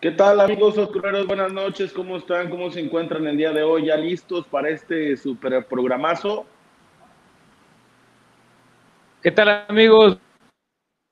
¿Qué tal amigos oscureros? Buenas noches, ¿cómo están? ¿Cómo se encuentran el día de hoy? ¿Ya listos para este super programazo? ¿Qué tal amigos?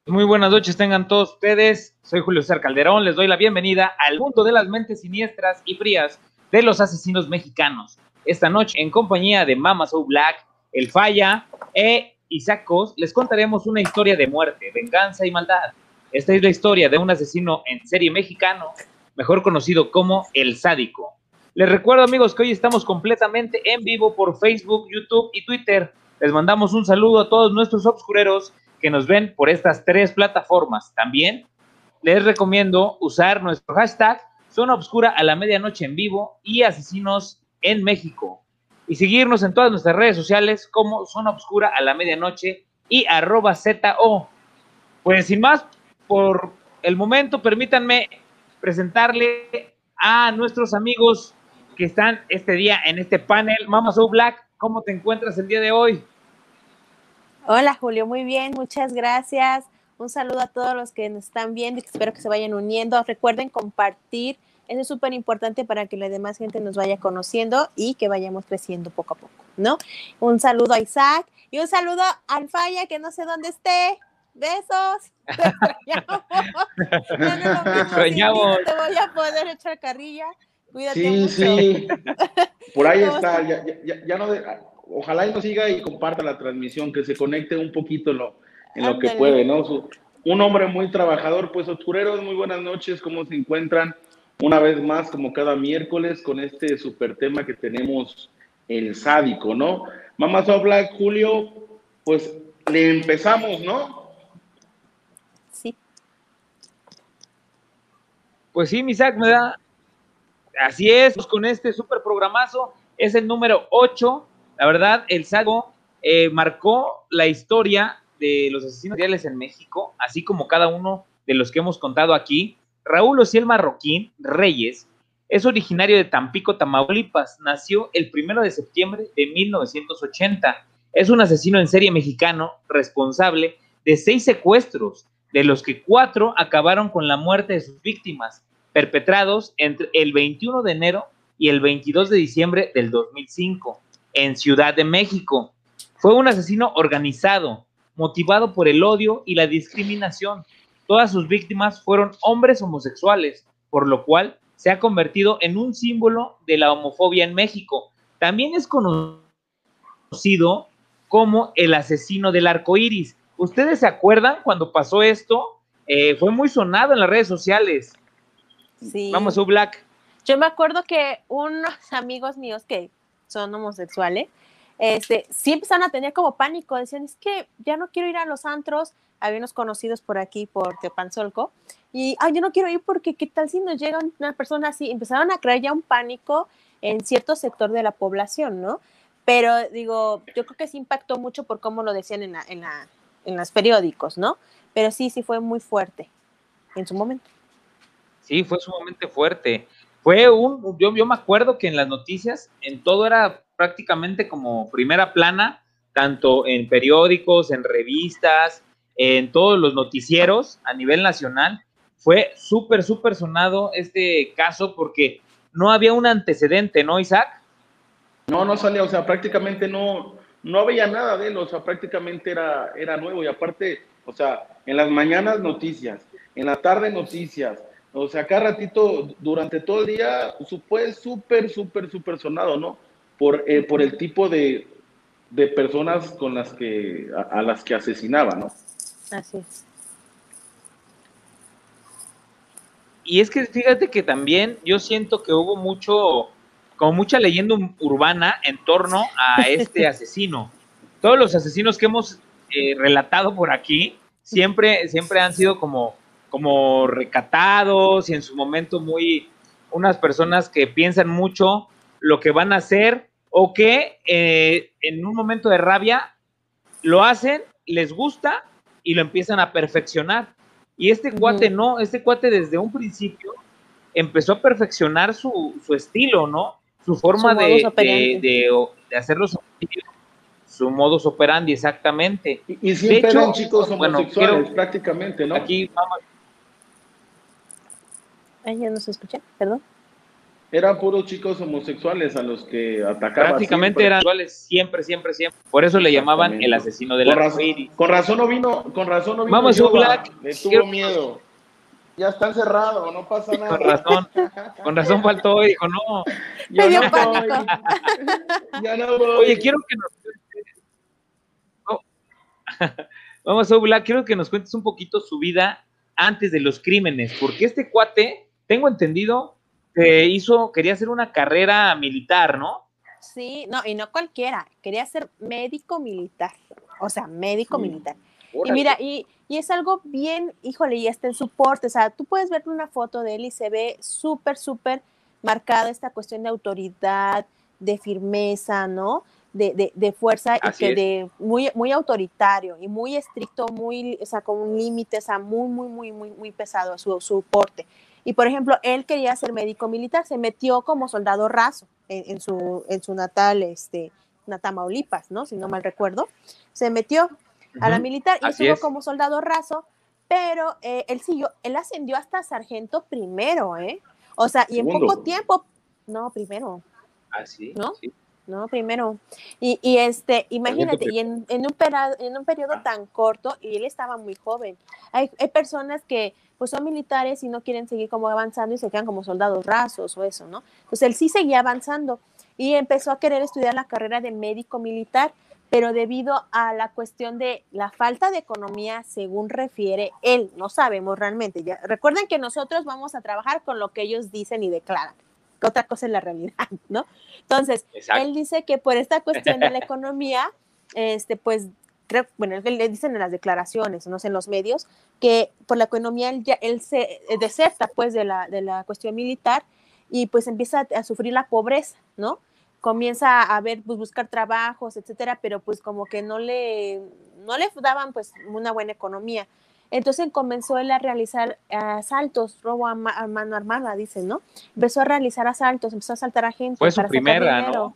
Muy buenas noches tengan todos ustedes. Soy Julio César Calderón, les doy la bienvenida al mundo de las mentes siniestras y frías de los asesinos mexicanos. Esta noche, en compañía de Mama So Black, El Falla e Isacos, les contaremos una historia de muerte, venganza y maldad. Esta es la historia de un asesino en serie mexicano, mejor conocido como El Sádico. Les recuerdo amigos que hoy estamos completamente en vivo por Facebook, YouTube y Twitter. Les mandamos un saludo a todos nuestros obscureros que nos ven por estas tres plataformas. También les recomiendo usar nuestro hashtag Zona Obscura a la medianoche en vivo y Asesinos en México. Y seguirnos en todas nuestras redes sociales como Zona Obscura y arroba ZO. Pues sin más, por el momento, permítanme presentarle a nuestros amigos que están este día en este panel. Mama So Black, ¿cómo te encuentras el día de hoy? Hola Julio, muy bien, muchas gracias. Un saludo a todos los que nos están viendo y espero que se vayan uniendo. Recuerden compartir, eso es súper importante para que la demás gente nos vaya conociendo y que vayamos creciendo poco a poco, ¿no? Un saludo a Isaac y un saludo al Falla, que no sé dónde esté. Besos. Te extrañamos. Te voy a poder echar carrilla. Cuídate Sí, mucho. sí. Por ahí ¿Cómo está. Ya, ya- ya no de- ojalá y nos siga y comparta la transmisión, que se conecte un poquito en lo, en lo que puede, ¿no? Su- un hombre muy trabajador, pues oscureros, muy buenas noches, ¿cómo se encuentran? Una vez más, como cada miércoles, con este super tema que tenemos, el sádico, ¿no? Mamá So Black, Julio, pues le empezamos, ¿no? Sí. Pues sí, Misak, me da. Así es, pues con este super programazo, es el número 8. La verdad, el Sago eh, marcó la historia de los asesinos seriales en México, así como cada uno de los que hemos contado aquí. Raúl Ociel Marroquín Reyes es originario de Tampico, Tamaulipas. Nació el primero de septiembre de 1980. Es un asesino en serie mexicano responsable de seis secuestros, de los que cuatro acabaron con la muerte de sus víctimas, perpetrados entre el 21 de enero y el 22 de diciembre del 2005 en Ciudad de México. Fue un asesino organizado, motivado por el odio y la discriminación. Todas sus víctimas fueron hombres homosexuales, por lo cual se ha convertido en un símbolo de la homofobia en México. También es conocido como el asesino del arco iris. ¿Ustedes se acuerdan cuando pasó esto? Eh, fue muy sonado en las redes sociales. Sí. Vamos a Black. Yo me acuerdo que unos amigos míos que son homosexuales, este, sí empezaron a tener como pánico, decían, es que ya no quiero ir a los antros, había unos conocidos por aquí, por Teopanzolco, y, ay, yo no quiero ir porque qué tal si nos llega una persona así, empezaron a crear ya un pánico en cierto sector de la población, ¿no? Pero digo, yo creo que sí impactó mucho por cómo lo decían en, la, en, la, en los periódicos, ¿no? Pero sí, sí fue muy fuerte en su momento. Sí, fue sumamente fuerte. Fue un, yo, yo me acuerdo que en las noticias, en todo era prácticamente como primera plana, tanto en periódicos, en revistas, en todos los noticieros a nivel nacional. Fue súper, súper sonado este caso porque no había un antecedente, ¿no, Isaac? No, no salía, o sea, prácticamente no, no había nada de él, o sea, prácticamente era, era nuevo y aparte, o sea, en las mañanas noticias, en la tarde noticias, o sea, cada ratito, durante todo el día, su- fue súper, súper, súper sonado, ¿no? Por, eh, por el tipo de, de personas con las que, a, a las que asesinaba, ¿no? Así es. Y es que fíjate que también yo siento que hubo mucho, como mucha leyenda ur- urbana en torno a este asesino. Todos los asesinos que hemos eh, relatado por aquí siempre, siempre han sido como, como recatados y en su momento muy unas personas que piensan mucho lo que van a hacer o que eh, en un momento de rabia lo hacen, les gusta y lo empiezan a perfeccionar. Y este cuate no, este cuate desde un principio empezó a perfeccionar su, su estilo, ¿no? su forma Su de, de, hacer los homicidios, su modus operandi, exactamente. Y, y siempre De hecho, eran chicos bueno, homosexuales, quiero- prácticamente, ¿no? Aquí vamos, Ay, ya no se escucha, perdón. Eran puros chicos homosexuales a los que atacaba. prácticamente siempre. eran iguales siempre, siempre, siempre. Por eso le llamaban el asesino de Con razón, con razón no vino, con razón no vino. Vamos, Yoba, Black. Le tuvo Quiero- miedo. Ya está encerrado, no pasa nada. Con razón, con razón faltó y dijo, no. Dio no voy. Ya no voy. Oye, quiero que nos. No. Vamos, Black, quiero que nos cuentes un poquito su vida antes de los crímenes, porque este cuate, tengo entendido, que hizo, quería hacer una carrera militar, ¿no? Sí, no, y no cualquiera, quería ser médico militar, o sea, médico Sí. militar. Y mira, y, y es algo bien, híjole, y está en su porte, o sea, tú puedes ver una foto de él y se ve súper, súper marcada esta cuestión de autoridad, de firmeza, ¿no? De, de, de fuerza y que es. de muy, muy autoritario y muy estricto, muy, o sea, con un límite, o sea, muy, muy, muy, muy, muy pesado su, su porte. Y por ejemplo, él quería ser médico militar, se metió como soldado raso en, en su, en su natal, este, Tamaulipas, ¿no? Si no mal recuerdo. Se metió a la militar y Así estuvo es. como soldado raso, pero eh, él siguió, él ascendió hasta sargento primero, ¿eh? O sea, y en poco tiempo, no, primero, Así, ¿no? sí. No, primero. Y, y este, imagínate, y en, en un pera- en un periodo tan corto, y él estaba muy joven. Hay, hay personas que pues son militares y no quieren seguir como avanzando y se quedan como soldados rasos o eso, ¿no? Entonces él sí seguía avanzando y empezó a querer estudiar la carrera de médico militar, pero debido a la cuestión de la falta de economía, según refiere él, no sabemos realmente. Ya, recuerden que nosotros vamos a trabajar con lo que ellos dicen y declaran, otra cosa es la realidad, ¿no? Entonces, Exacto. él dice que por esta cuestión de la economía, este, pues, creo, bueno, es que le dicen en las declaraciones, no sé, en los medios, que por la economía él, ya, él se deserta, pues, de la, de la cuestión militar y pues empieza a, a sufrir la pobreza, ¿no? Comienza a ver, pues, buscar trabajos, etcétera, pero pues como que no le, no le daban, pues, una buena economía. Entonces comenzó él a realizar asaltos, robo a, ma- a mano armada, dicen, ¿no? Empezó a realizar asaltos, empezó a asaltar a gente. Fue su para primera. ¿no?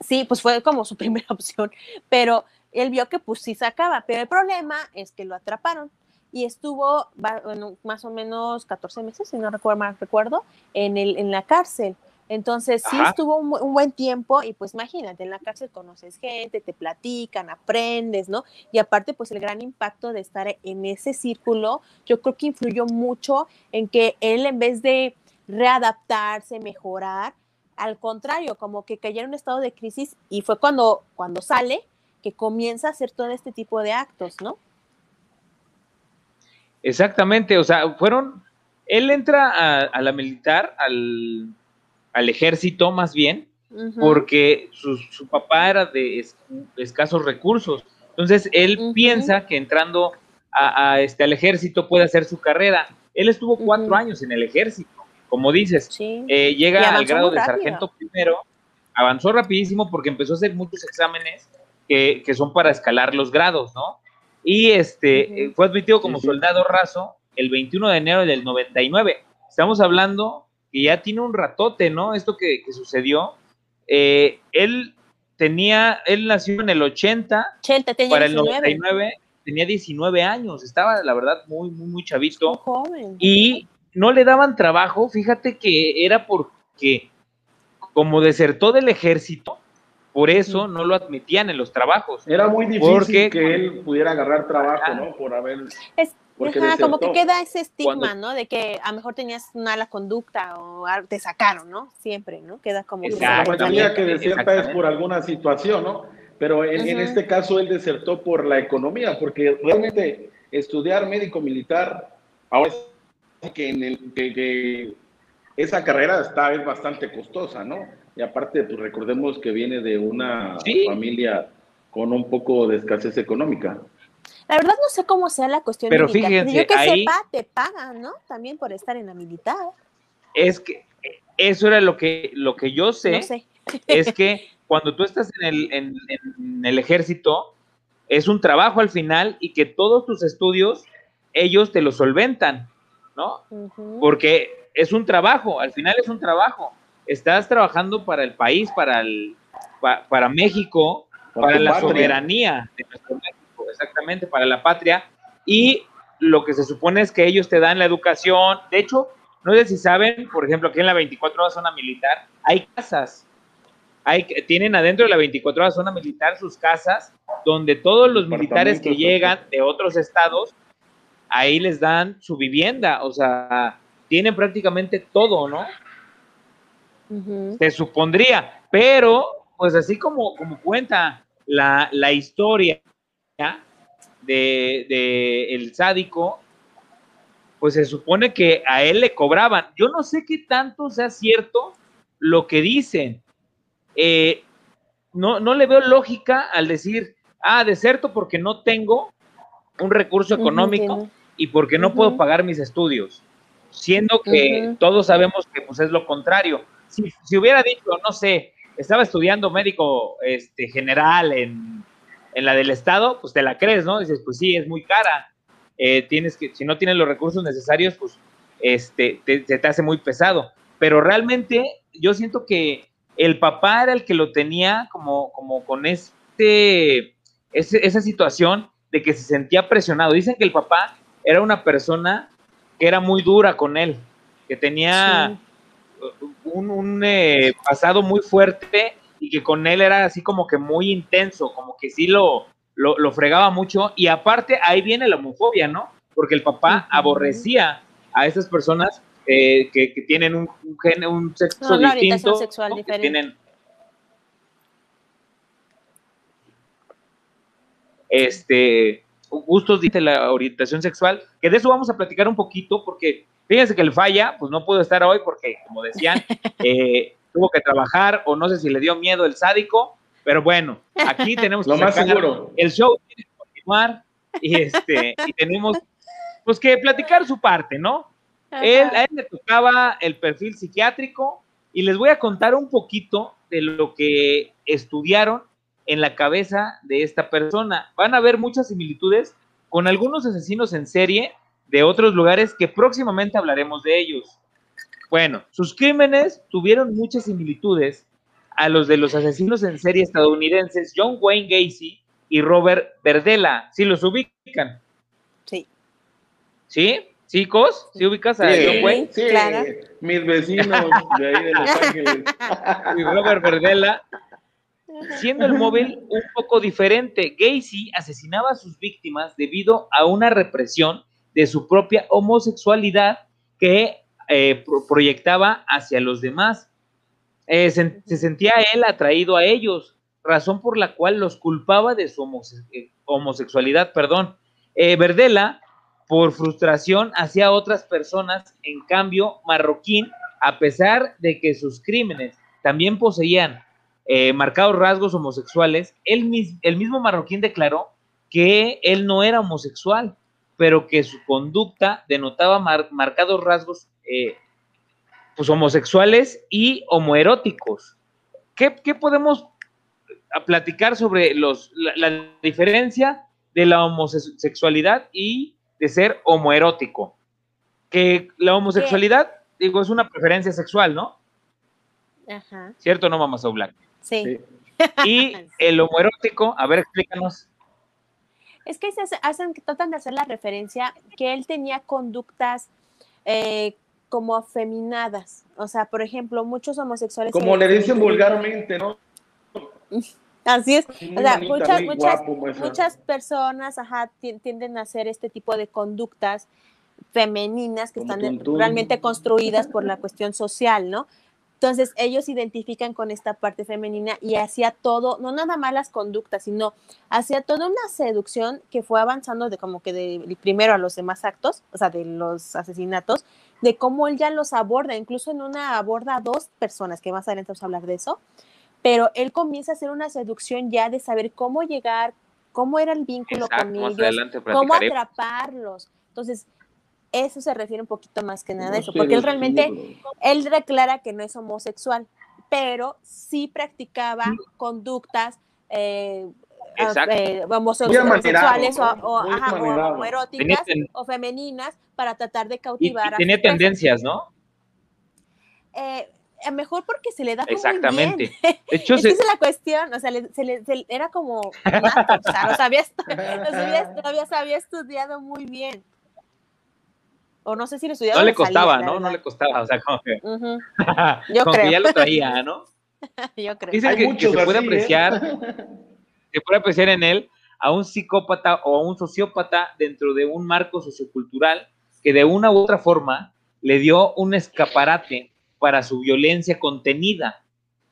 Sí, pues fue como su primera opción, pero él vio que pues sí sacaba, pero el problema es que lo atraparon y estuvo bueno, más o menos 14 meses, si no recuerdo mal recuerdo, en, el, en la cárcel. Entonces sí estuvo un buen tiempo y pues imagínate, en la cárcel conoces gente, te platican, aprendes, ¿no? Y aparte pues el gran impacto de estar en ese círculo, yo creo que influyó mucho en que él en vez de readaptarse, mejorar, al contrario, como que cayó en un estado de crisis y fue cuando, cuando sale que comienza a hacer todo este tipo de actos, ¿no? Exactamente, o sea, fueron, él entra a, a la militar, al, al ejército más bien, porque su, su papá era de es- escasos recursos. Entonces, él piensa que entrando a, a este, al ejército puede hacer su carrera. Él estuvo cuatro años en el ejército, como dices. Sí. Eh, llega al grado de sargento primero, avanzó rapidísimo porque empezó a hacer muchos exámenes que, que son para escalar los grados, ¿no? Y este eh, fue admitido como soldado raso el 21 de enero del 99. Estamos hablando que ya tiene un ratote, ¿no? Esto que, que sucedió. Eh, él tenía, él nació en el 80, Chente tenía para el 19, 99 tenía 19 años, estaba la verdad muy, muy, muy chavito muy joven. y no le daban trabajo, fíjate que era porque como desertó del ejército, por eso no lo admitían en los trabajos. Era muy difícil Porque- que él pudiera agarrar trabajo. ¿no? Por haber. Es, porque ajá, como que queda ese estigma, Cuando- ¿no? De que a lo mejor tenías una mala conducta o algo- te sacaron, ¿no? Siempre, ¿no? Queda como La mayoría que deserta es por alguna situación, ¿no? Pero en, este caso él desertó por la economía, porque realmente estudiar médico militar, ahora que, en el, que, que esa carrera está es bastante costosa, ¿no? Y aparte, pues recordemos que viene de una Sí. familia con un poco de escasez económica. La verdad no sé cómo sea la cuestión Pero militar. fíjense, yo que ahí- sepa, te pagan, ¿no? También por estar en la militar. Es que eso era lo que, lo que yo sé, No sé. es que cuando tú estás en el, en- en el ejército, es un trabajo al final y que todos tus estudios, ellos te los solventan, ¿no? Porque es un trabajo, al final es un trabajo. estás trabajando para el país, para, el, pa- para México, Para la patria. soberanía de nuestro México, exactamente, para la patria. Y lo que se supone es que ellos te dan la educación. De hecho, no sé si saben, por ejemplo, aquí en la 24 horas zona militar hay casas. Hay, tienen adentro de la 24 horas zona militar sus casas donde todos los militares que llegan de otros estados, ahí les dan su vivienda. O sea, tienen prácticamente todo, ¿no? Se supondría, pero pues así como, como cuenta la, la historia de, de el sádico, pues se supone que a él le cobraban. Yo no sé qué tanto sea cierto lo que dicen. Eh, no, no le veo lógica al decir, ah, deserto porque no tengo un recurso económico y porque no puedo pagar mis estudios, siendo que todos sabemos que pues es lo contrario. Si, si hubiera dicho, no sé, estaba estudiando médico este, general en, en la del estado, pues te la crees, ¿no? Dices, pues sí, es muy cara. Eh, tienes que, si no tienes los recursos necesarios, pues este, te, se te hace muy pesado. Pero realmente yo siento que el papá era el que lo tenía como, como con este, ese- esa situación de que se sentía presionado. Dicen que el papá era una persona que era muy dura con él, que tenía un, un, eh, pasado muy fuerte y que con él era así como que muy intenso, como que sí lo, lo, lo fregaba mucho. Y aparte ahí viene la homofobia, ¿no? Porque el papá Ujú. aborrecía a esas personas eh, que, que tienen un, un, gen- un sexo No, distinto. sexual. Que tienen este gustos dice la orientación sexual, que de eso vamos a platicar un poquito, porque fíjense que el falla, pues no pudo estar hoy porque, como decían, eh, tuvo que trabajar o no sé si le dio miedo el sádico, pero bueno, aquí tenemos Lo que más sacar- seguro. el show tiene que continuar y este y tenemos pues que platicar su parte, ¿no? Él, a él le tocaba el perfil psiquiátrico y les voy a contar un poquito de lo que estudiaron en la cabeza de esta persona. Van a ver muchas similitudes con algunos asesinos en serie de otros lugares que próximamente hablaremos de ellos. Bueno, sus crímenes tuvieron muchas similitudes a los de los asesinos en serie estadounidenses John Wayne Gacy y Robert Verdela. ¿Sí los ubican? Sí. ¿Sí? ¿Chicos? ¿Sí ubicas a Sí, John Wayne? sí, claro. mis vecinos de ahí de Los Ángeles. y Robert Verdela, siendo el móvil un poco diferente. Gacy asesinaba a sus víctimas debido a una represión de su propia homosexualidad que eh, pro- proyectaba hacia los demás. Eh, se, se sentía él atraído a ellos, razón por la cual los culpaba de su eh, homosexualidad. Perdón. Verdela, por frustración hacia otras personas, en cambio, Marroquín, a pesar de que sus crímenes también poseían marcados rasgos homosexuales, él mis- el mismo Marroquín declaró que él no era homosexual, pero que su conducta denotaba mar- marcados rasgos eh, pues, homosexuales y homoeróticos. ¿Qué, qué podemos a platicar sobre los, la, la diferencia de la homosexualidad y de ser homoerótico? Que la homosexualidad, digo, es una preferencia sexual, ¿no? Ajá. ¿Cierto no, Mamá So Black? Sí. Sí. Y el homoerótico, a ver, explícanos. Es que se hace- hacen, tratan de hacer la referencia que él tenía conductas eh, como afeminadas. O sea, por ejemplo, muchos homosexuales. Como le dicen vulgarmente, ¿no? Así es. Muy O sea, bonita, muchas, muchas, guapo, muchas personas ajá, ti- tienden a hacer este tipo de conductas femeninas que Como están tuntún. realmente construidas por la cuestión social, ¿no? Entonces ellos se identifican con esta parte femenina y hacía todo, no nada más las conductas, sino hacía toda una seducción que fue avanzando de como que de primero a los demás actos, o sea, de los asesinatos, de cómo él ya los aborda, incluso en una aborda a dos personas, que más adelante vamos a hablar de eso, pero él comienza a hacer una seducción ya de saber cómo llegar, cómo era el vínculo Exacto, con ellos, adelante cómo atraparlos. Entonces, eso se refiere un poquito más que nada a eso, porque él realmente, pero- él declara que no es homosexual, pero sí practicaba conductas eh. Eh, homosexuales o, o, ajá, o homoeróticas Tenía ten- o femeninas para tratar de Y, cautivar y a tenía tendencias, ¿no? Eh, a mejor porque se le da como muy Exactamente. bien. De hecho, Es que se- esa es la cuestión, o sea, le- se le- se- era como nato, o sea, lo había, se había estudiado muy bien. O no sé si lo estudiaba. no o le costaba, ¿no? No le costaba, o sea, como que, Ujú, Yo como que creo. ya lo traía, ¿no? Yo creo. Dicen Hay que, que se puede así, ¿eh? apreciar, se puede apreciar en él a un psicópata o a un sociópata dentro de un marco sociocultural que de una u otra forma le dio un escaparate para su violencia contenida,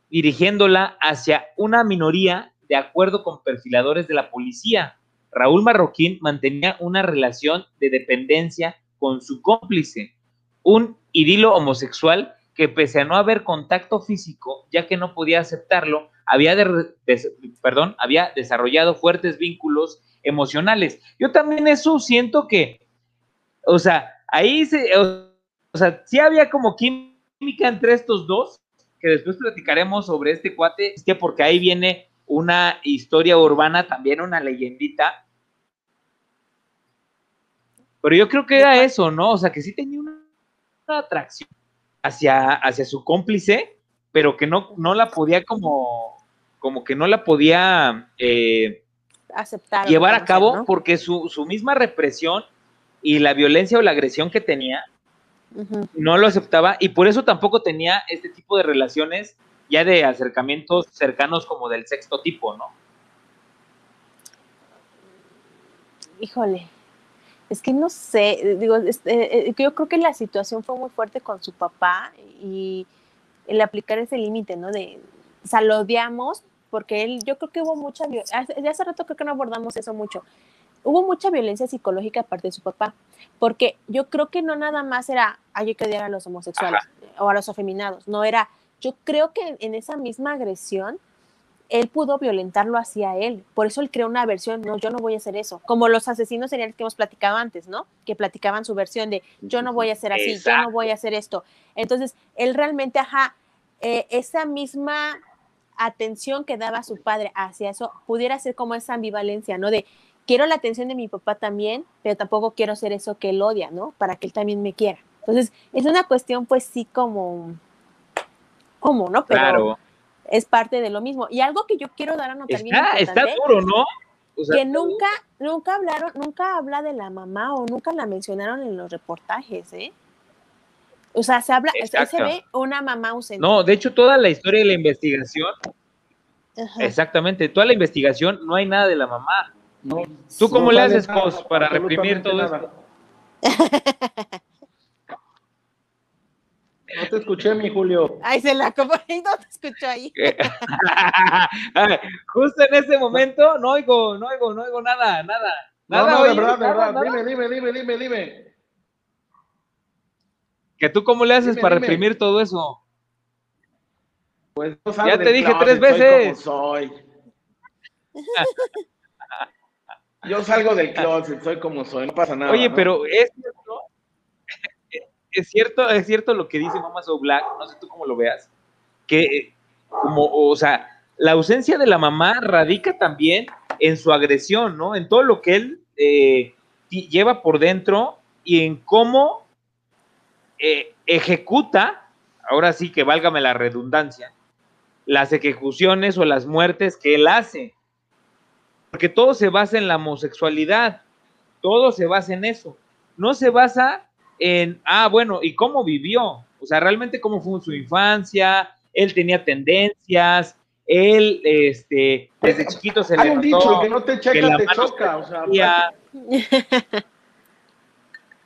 dirigiéndola hacia una minoría de acuerdo con perfiladores de la policía. Raúl Marroquín mantenía una relación de dependencia con su cómplice, un idilo homosexual que pese a no haber contacto físico, ya que no podía aceptarlo, había, de- des- perdón, había desarrollado fuertes vínculos emocionales. Yo también eso siento que, o sea, ahí se, o, o sea, sí había como química entre estos dos, que después platicaremos sobre este cuate, es que porque ahí viene una historia urbana, también una leyendita. Pero yo creo que era eso, ¿no? O sea, que sí tenía una, una atracción hacia, hacia su cómplice, pero que no, no la podía como, como que no la podía eh, Aceptar. llevar a cabo ¿no? porque su, su misma represión y la violencia o la agresión que tenía no lo aceptaba y por eso tampoco tenía este tipo de relaciones ya de acercamientos cercanos como del sexto tipo, ¿no? Híjole, es que no sé, digo, este, yo creo que la situación fue muy fuerte con su papá y el aplicar ese límite, ¿no? De, o sea, lo odiamos porque él, yo creo que hubo mucha violencia, hace, rato creo que no abordamos eso mucho, hubo mucha violencia psicológica aparte de su papá, porque yo creo que no nada más era, "Ay, hay que odiar a los homosexuales o a los afeminados, no era, yo creo que en, esa misma agresión, él pudo violentarlo hacia él. Por eso él creó una versión, no, yo no voy a hacer eso. Como los asesinos seriales que hemos platicado antes, ¿no? Que platicaban su versión de, yo no voy a hacer así, yo Exacto. no voy a hacer esto. Entonces, él realmente, ajá, eh, esa misma atención que daba su padre hacia eso, pudiera ser como esa ambivalencia, ¿no? De, quiero la atención de mi papá también, pero tampoco quiero ser eso que él odia, ¿no? Para que él también me quiera. Entonces, es una cuestión, pues sí, como, como, ¿no? Pero claro. es parte de lo mismo. Y algo que yo quiero dar a notar bien Está, duro, ¿no? O sea, que nunca, nunca hablaron, nunca habla de la mamá o nunca la mencionaron en los reportajes, ¿eh? O sea, se habla, se- ve una mamá ausente. No, de hecho, toda la historia de la investigación, Ajá. exactamente, toda la investigación, no hay nada de la mamá. No, ¿Tú no cómo le haces, nada, Cos, para reprimir todo nada. No te escuché, mi Julio. Ay, se la como y no te escucho ahí. Justo en ese momento no oigo, no oigo, no oigo nada, nada. No, Nada, no, de oye, verdad, de verdad. nada. Dime, dime, dime, dime, dime. ¿Que tú cómo le haces Dime, para dime. reprimir todo eso? Pues yo salgo Ya te dije tres veces. Soy como soy. Yo salgo del closet, soy como soy, no pasa nada. Oye, ¿no? pero es cierto, es cierto, es cierto lo que dice Mama So Black, no sé tú cómo lo veas, que como, o sea, la ausencia de la mamá radica también en su agresión, ¿no? En todo lo que él eh, lleva por dentro y en cómo eh, ejecuta, ahora sí que válgame la redundancia, las ejecuciones o las muertes que él hace. Porque todo se basa en la homosexualidad, todo se basa en eso. No se basa en, ah, bueno, ¿y cómo vivió? O sea, realmente cómo fue su infancia, él tenía tendencias, él, este, desde chiquito se Hay le un dicho, que no te checa, te choca. O sea,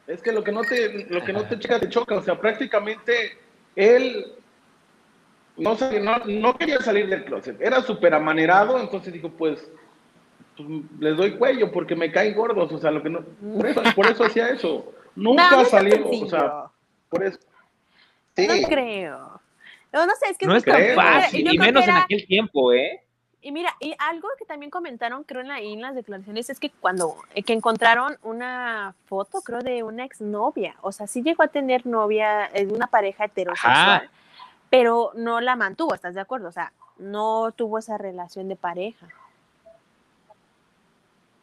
es que lo que no te, lo que no te checa, te choca. O sea, prácticamente él no, no, no quería salir del closet. Era súper amanerado, entonces dijo, pues, pues, les doy cuello porque me caen gordos. O sea, lo que no, por eso, por eso hacía eso. Nunca No, salió, o sea, por eso. Sí. No creo. No, no sé, es que no es tan fácil, y menos en aquel tiempo, ¿eh? Y mira, y algo que también comentaron, creo, en, la, en las declaraciones, es que cuando eh, que encontraron una foto, creo, de una exnovia. O sea, sí llegó a tener novia, eh, una pareja heterosexual, Ajá. pero no la mantuvo, ¿estás de acuerdo? O sea, no tuvo esa relación de pareja.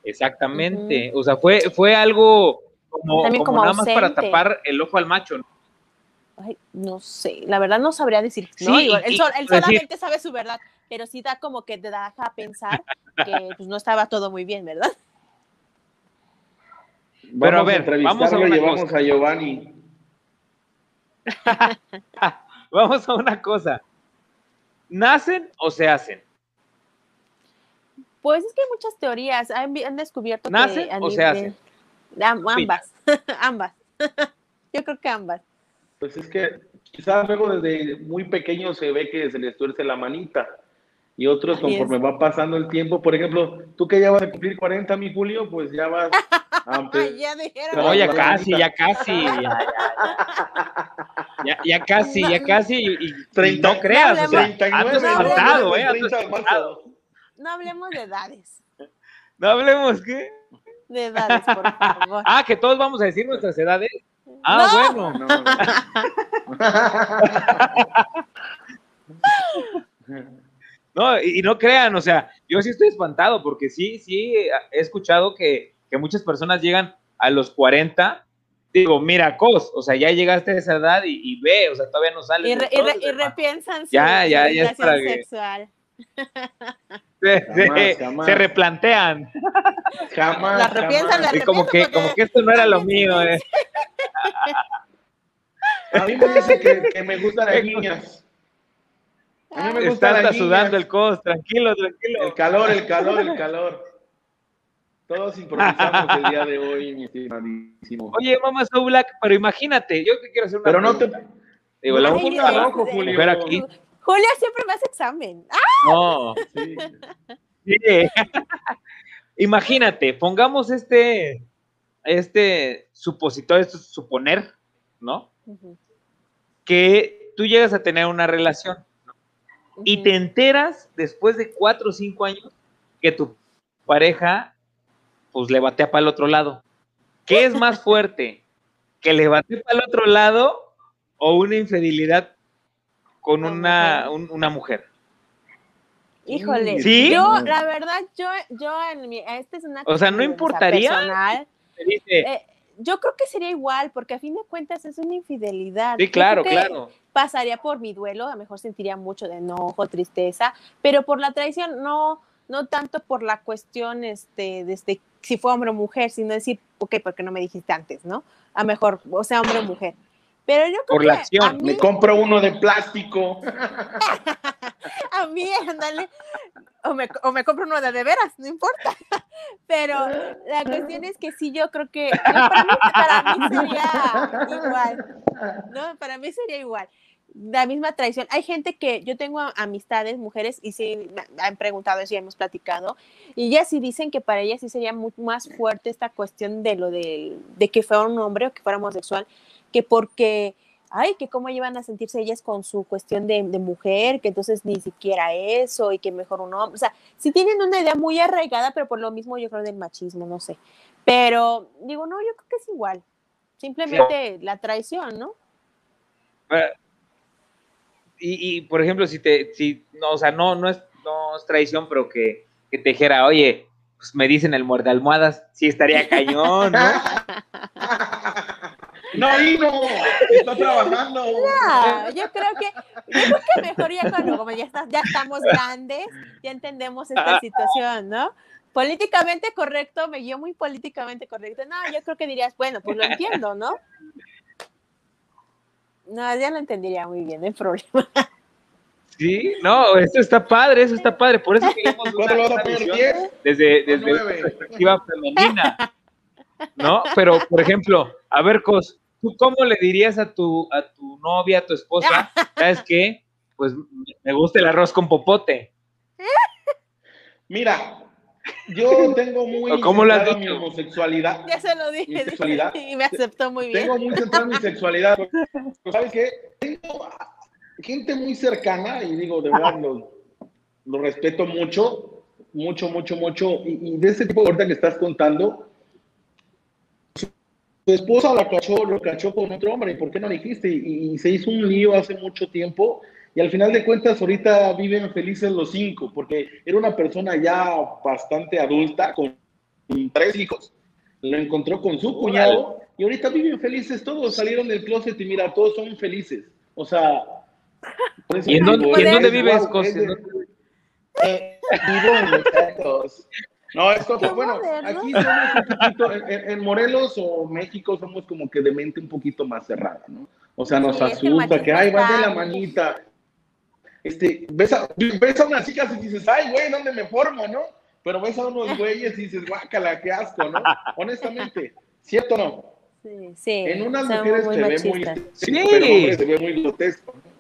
Exactamente. O sea, fue, fue algo como, También como como nada más para tapar el ojo al macho. ¿no? Ay, no sé, la verdad no sabría decir. Sí, ¿no? Digo, y- él, y- sol- él decir- solamente sabe su verdad, pero sí da como que te da a pensar que pues, no estaba todo muy bien, ¿verdad? Pero, a Vamos ver, vamos a entrevistarlo llevamos cosa. a Giovanni. Vamos a una cosa. ¿Nacen o se hacen? Pues es que hay muchas teorías. Han, descubierto ¿Nacen que. a o se hacen? Am- ambas. ambas. Yo creo que ambas. Pues es que quizás luego desde muy pequeño se ve que se les tuerce la manita. Y otros Así conforme va pasando el tiempo, por ejemplo, tú que ya vas a cumplir 40, mi Julio, pues ya vas a Ay, empe- ya dijeron. No, ya casi, ya casi. Ya, ya, ya. Ya- ya casi, ya casi. Y, y- y 30, no creas, o sea, 39, andas no, no, ¿eh? Andas 30 de espantado. marzo. No hablemos de edades. No hablemos, ¿qué? De edades, por favor. Ah, que todos vamos a decir nuestras edades. Ah, No. bueno. No, no. Y, y no crean, o sea, yo sí estoy espantado porque sí, sí, he escuchado que, que muchas personas llegan a los 40. Digo, mira, Cos, o sea, ya llegaste a esa edad y, y ve, o sea, todavía no sales. Y, re- y, entonces, re- y hermano. repiensan su, Ya, ya, ya es para sexual. Se, Jamás, se- jamás. se replantean. Jamás. La repiensan, jamás. Y como que, porque- como que esto no era lo mío, eh. A mí me dice que, que me gustan las niñas. A mí me Está gustan hasta las sudando el Cos, tranquilo, tranquilo. El calor, el calor, el calor. Todos improvisamos el día de hoy, mi estimadísimo. Oye, mamá So Black, pero imagínate, yo te quiero hacer una Pero no te. Digo, la rojo, de- Julio. mujer aquí. Julia siempre me hace examen. ¡Ah! No, Sí. sí. imagínate, pongamos este, este supositorio, esto es suponer, ¿no? Que tú llegas a tener una relación y te enteras después de cuatro o cinco años que tu pareja pues le batea para el otro lado. ¿Qué es más fuerte? ¿Que le batee para el otro lado o una infidelidad con Una una, mujer. un- una mujer? Híjole, ¿Sí? yo, la verdad, yo, yo en mi, esta es una O sea, ¿no importaría? personal. Eh, yo creo que sería igual, porque a fin de cuentas es una infidelidad. sí, claro, claro. Pasaría por mi duelo, a lo mejor sentiría mucho de enojo, tristeza, pero por la traición no, no tanto por la cuestión, este, desde si fue hombre o mujer, sino decir, ok, porque no me dijiste antes, ¿no? A mejor, o sea, hombre o mujer. Pero yo creo Por la acción. mí, Me compro uno de plástico. a mí, ándale, o me, o me compro uno de de veras, no importa. Pero la cuestión es que sí, yo creo que yo- para, mí, para mí sería igual, ¿no? Para mí sería igual. La misma traición. Hay gente que yo tengo amistades, mujeres, y sí me han preguntado eso y hemos platicado, y ellas sí dicen que para ellas sí sería mucho más fuerte esta cuestión de lo de, de que fuera un hombre o que fuera homosexual, que porque ay, que cómo iban a sentirse ellas con su cuestión de, de mujer, que entonces ni siquiera eso y que mejor un hombre. O sea, sí tienen una idea muy arraigada, pero por lo mismo yo creo del machismo, no sé. Pero digo, no, yo creo que es igual. Simplemente la traición, ¿no? Pero- Y, y, por ejemplo, si te, si, no, o sea, no, no es, no es traición, pero que, que te dijera, oye, pues me dicen el muerde almohadas, sí estaría cañón, ¿no? No, ahí no. Está trabajando. Ah, yo creo que, yo creo que mejor ya cuando como ya, está- ya estamos grandes, ya entendemos esta situación, ¿no? Políticamente correcto, me guió muy políticamente correcto. No, yo creo que dirías, bueno, pues lo entiendo, ¿no? No, ya lo entendería muy bien, no hay problema. Sí, no, eso está padre, eso está padre, por eso queremos una, ¿Cuánto le vas a una poner? visión ¿10? desde, ¿O desde una perspectiva femenina, ¿no? Pero, por ejemplo, a ver, Cos, ¿tú cómo le dirías a tu, a tu novia, a tu esposa, sabes qué? Pues me gusta el arroz con popote. Mira, yo tengo muy ¿O cómo lo has centrada mi dicho? homosexualidad. Ya se lo ¿Mi dije sexualidad? y me aceptó muy bien. Tengo muy centrada mi sexualidad. Pero, ¿Sabes qué? Tengo gente muy cercana y digo, de verdad, lo, lo respeto mucho, mucho, mucho, mucho. Y, y de ese tipo ahorita que estás contando, su esposa la cachó, lo cachó con otro hombre. ¿Y por qué no dijiste? Y, y se hizo un lío hace mucho tiempo. Y al final de cuentas, ahorita viven felices los cinco, porque era una persona ya bastante adulta, con tres hijos. lo encontró con su cuñado y ahorita viven felices todos, salieron del closet y mira, todos son felices. O sea, por eso ¿Y en dónde, y en dónde vives, guau, Cos? es ¿En de- dónde- eh, vivo en Los. No, esto Qué bueno, aquí somos un poquito, en, Morelos o México somos como que de mente un poquito más cerrada, ¿no? O sea, nos Sí, es que asusta que, ay, vas de la manita. Este, ves a, ves a unas chicas y dices, ay, güey, ¿dónde me formo, no? Pero ves a unos güeyes y dices, guácala, qué asco, ¿no? Honestamente, ¿cierto o no? Sí, sí. En unas mujeres se ve muy machistas. estético, Sí. pero se ve muy grotesco. ¿no?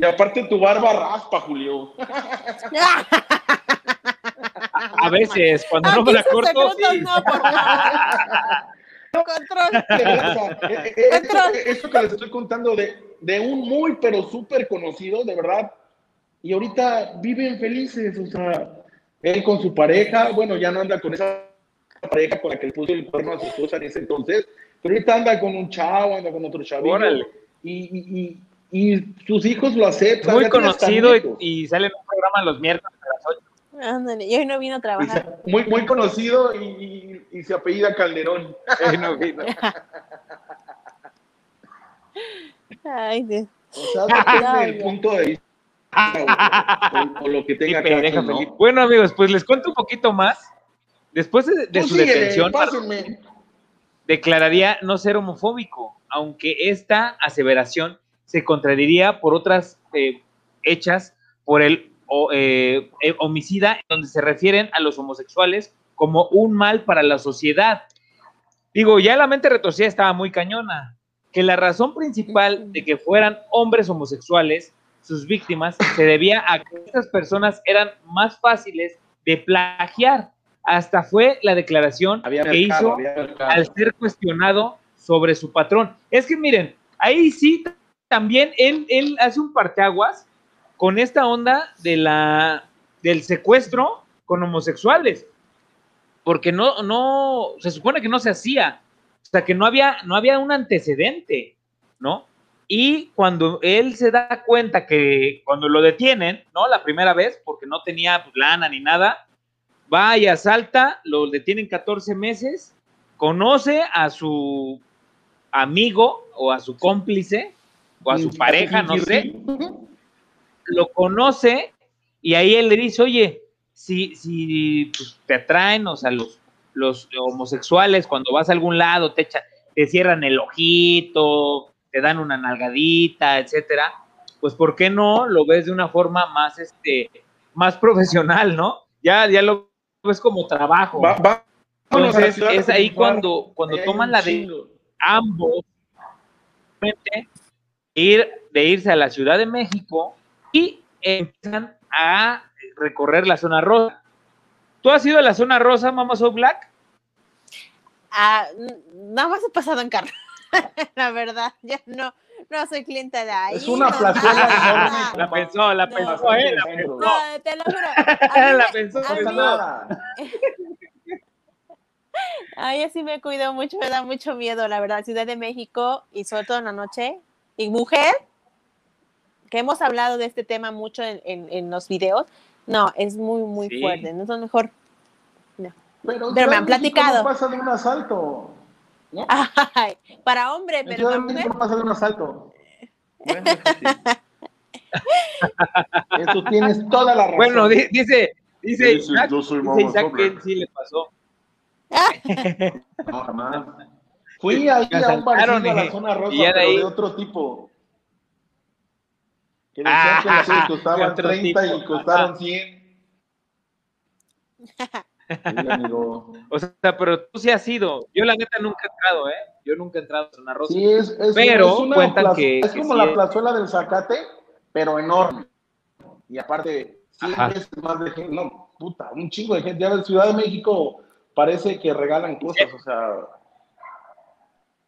Y aparte tu barba raspa, Julio. A veces, cuando no Aquí me la corto, sí. no, por favor. Control. De verdad, o sea, eh, eh, esto, esto que les estoy contando de, de un muy, pero súper conocido, de verdad, y ahorita viven felices, o sea, él con su pareja, bueno, ya no anda con esa pareja con la que le puso el cuerno a su esposa en ese entonces, pero ahorita anda con un chavo, anda con otro Órale. y, y, y, y sus hijos lo aceptan. muy conocido y sale en un programa los miércoles a las 8. Ándale, y hoy no vino a Y trabajar. muy, muy conocido y, y, y se apellida Calderón. No vino. Ay, Dios. O sea, ya. punto de vista o, o lo que tenga ¿no? Felipe. Bueno, amigos, pues les cuento un poquito más. Después de, su síguele, detención, pásenme. declararía no ser homofóbico, aunque esta aseveración se contradiría por otras eh, hechas por el o, eh, eh, homicida, donde se refieren a los homosexuales como un mal para la sociedad. Digo, ya la mente retorcida estaba muy cañona, que la razón principal de que fueran hombres homosexuales, sus víctimas, se debía a que estas personas eran más fáciles de plagiar. Hasta fue la declaración Había que mercado, hizo al ser cuestionado sobre su patrón. Es que miren, ahí sí también él, él hace un parteaguas con esta onda de la, del secuestro con homosexuales. Porque no, no, se supone que no se hacía. O sea, que no había, no había un antecedente, ¿no? Y cuando él se da cuenta que cuando lo detienen, ¿no? La primera vez, porque no tenía pues, lana ni nada, va y asalta, lo detienen 14 meses, conoce a su amigo o a su cómplice o a su pareja, no sé, lo conoce y ahí él le dice, oye, si, si pues, te atraen, o sea, los, los homosexuales cuando vas a algún lado te, echan, te cierran el ojito, te dan una nalgadita, etcétera, pues ¿por qué no lo ves de una forma más, este, más profesional, ¿no? Ya, ya lo ves como trabajo. Va- va- vámonos a la Entonces ciudad es ahí cuando, cuando Ahí toman la de ambos de ir de irse a la Ciudad de México y empiezan a recorrer la zona rosa. ¿Tú has ido a la zona rosa, Mama So Black? Ah, nada más he pasado en carro. la verdad, ya no, no soy cliente de ahí. Es una no, plazuela. La pensó, la No. pensó, eh, la Centro. pensó. No, te lo juro. A La me- pensó, No nada. Ay, así me cuido mucho, me da mucho miedo, la verdad. Ciudad de México y sobre todo en la noche. Y mujer, que hemos hablado de este tema mucho en, en- en los videos. No, es muy, muy Sí. fuerte. No es lo mejor. Pero, en Pero me han de platicado. No pasa de un asalto. ¿no? Ay, para hombre, En pero para de mujer. No pasa de un asalto. Bueno, eso sí. Eso tienes toda la razón. Bueno, di- dice, dice, sí, Isaac, yo soy dice Isaac que sí le pasó. No, jamás. Fui ahí a un asaltaron a la zona rosa, de pero ahí- de otro tipo. Que decían que Ah, las series de costaban otro 30 tipo. y costaron 100. Sí, amigo. O sea, pero tú sí has ido. Yo la neta nunca he entrado, ¿eh? Yo nunca he entrado a zona rosa. Sí, es, es, Pero es una cuentan plaza- que- es que como sí la es- plazuela del Zacate, pero enorme. Y aparte, 100 Ajá. veces más de gente. No, puta, un chingo de gente. Ya en Ciudad de México parece que regalan cosas, o sea.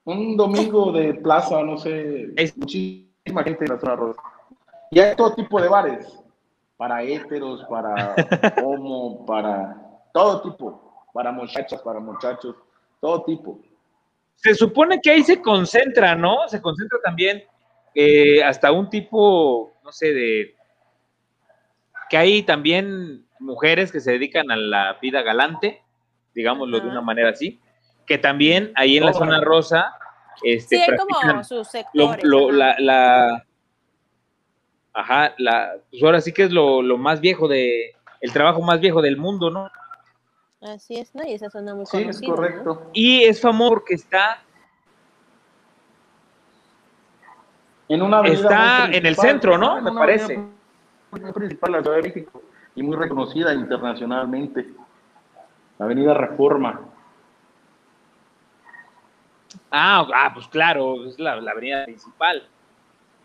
Un domingo de plaza, no sé, Es- muchísima gente en la zona rosa. Y hay todo tipo de bares, para héteros, para homo, para todo tipo, para muchachas, para muchachos, todo tipo. Se supone que ahí se concentra, ¿no? Se concentra también eh, hasta un tipo, no sé, de... Que hay también mujeres que se dedican a la vida galante, digámoslo de una manera así, que también ahí en la zona rosa, este, Sí, hay como sus sectores. lo- ajá. la, la- ajá, la, pues ahora sí que es lo, lo más viejo de, el trabajo más viejo del mundo, ¿no? Así es, ¿no? Y esa zona muy Sí, es correcto. Y es famoso porque está, En una avenida Está en el centro, ¿no? Me parece. principal de la Ciudad de México y muy reconocida internacionalmente. La Avenida Reforma. ah, ah, pues claro, es la, la avenida principal.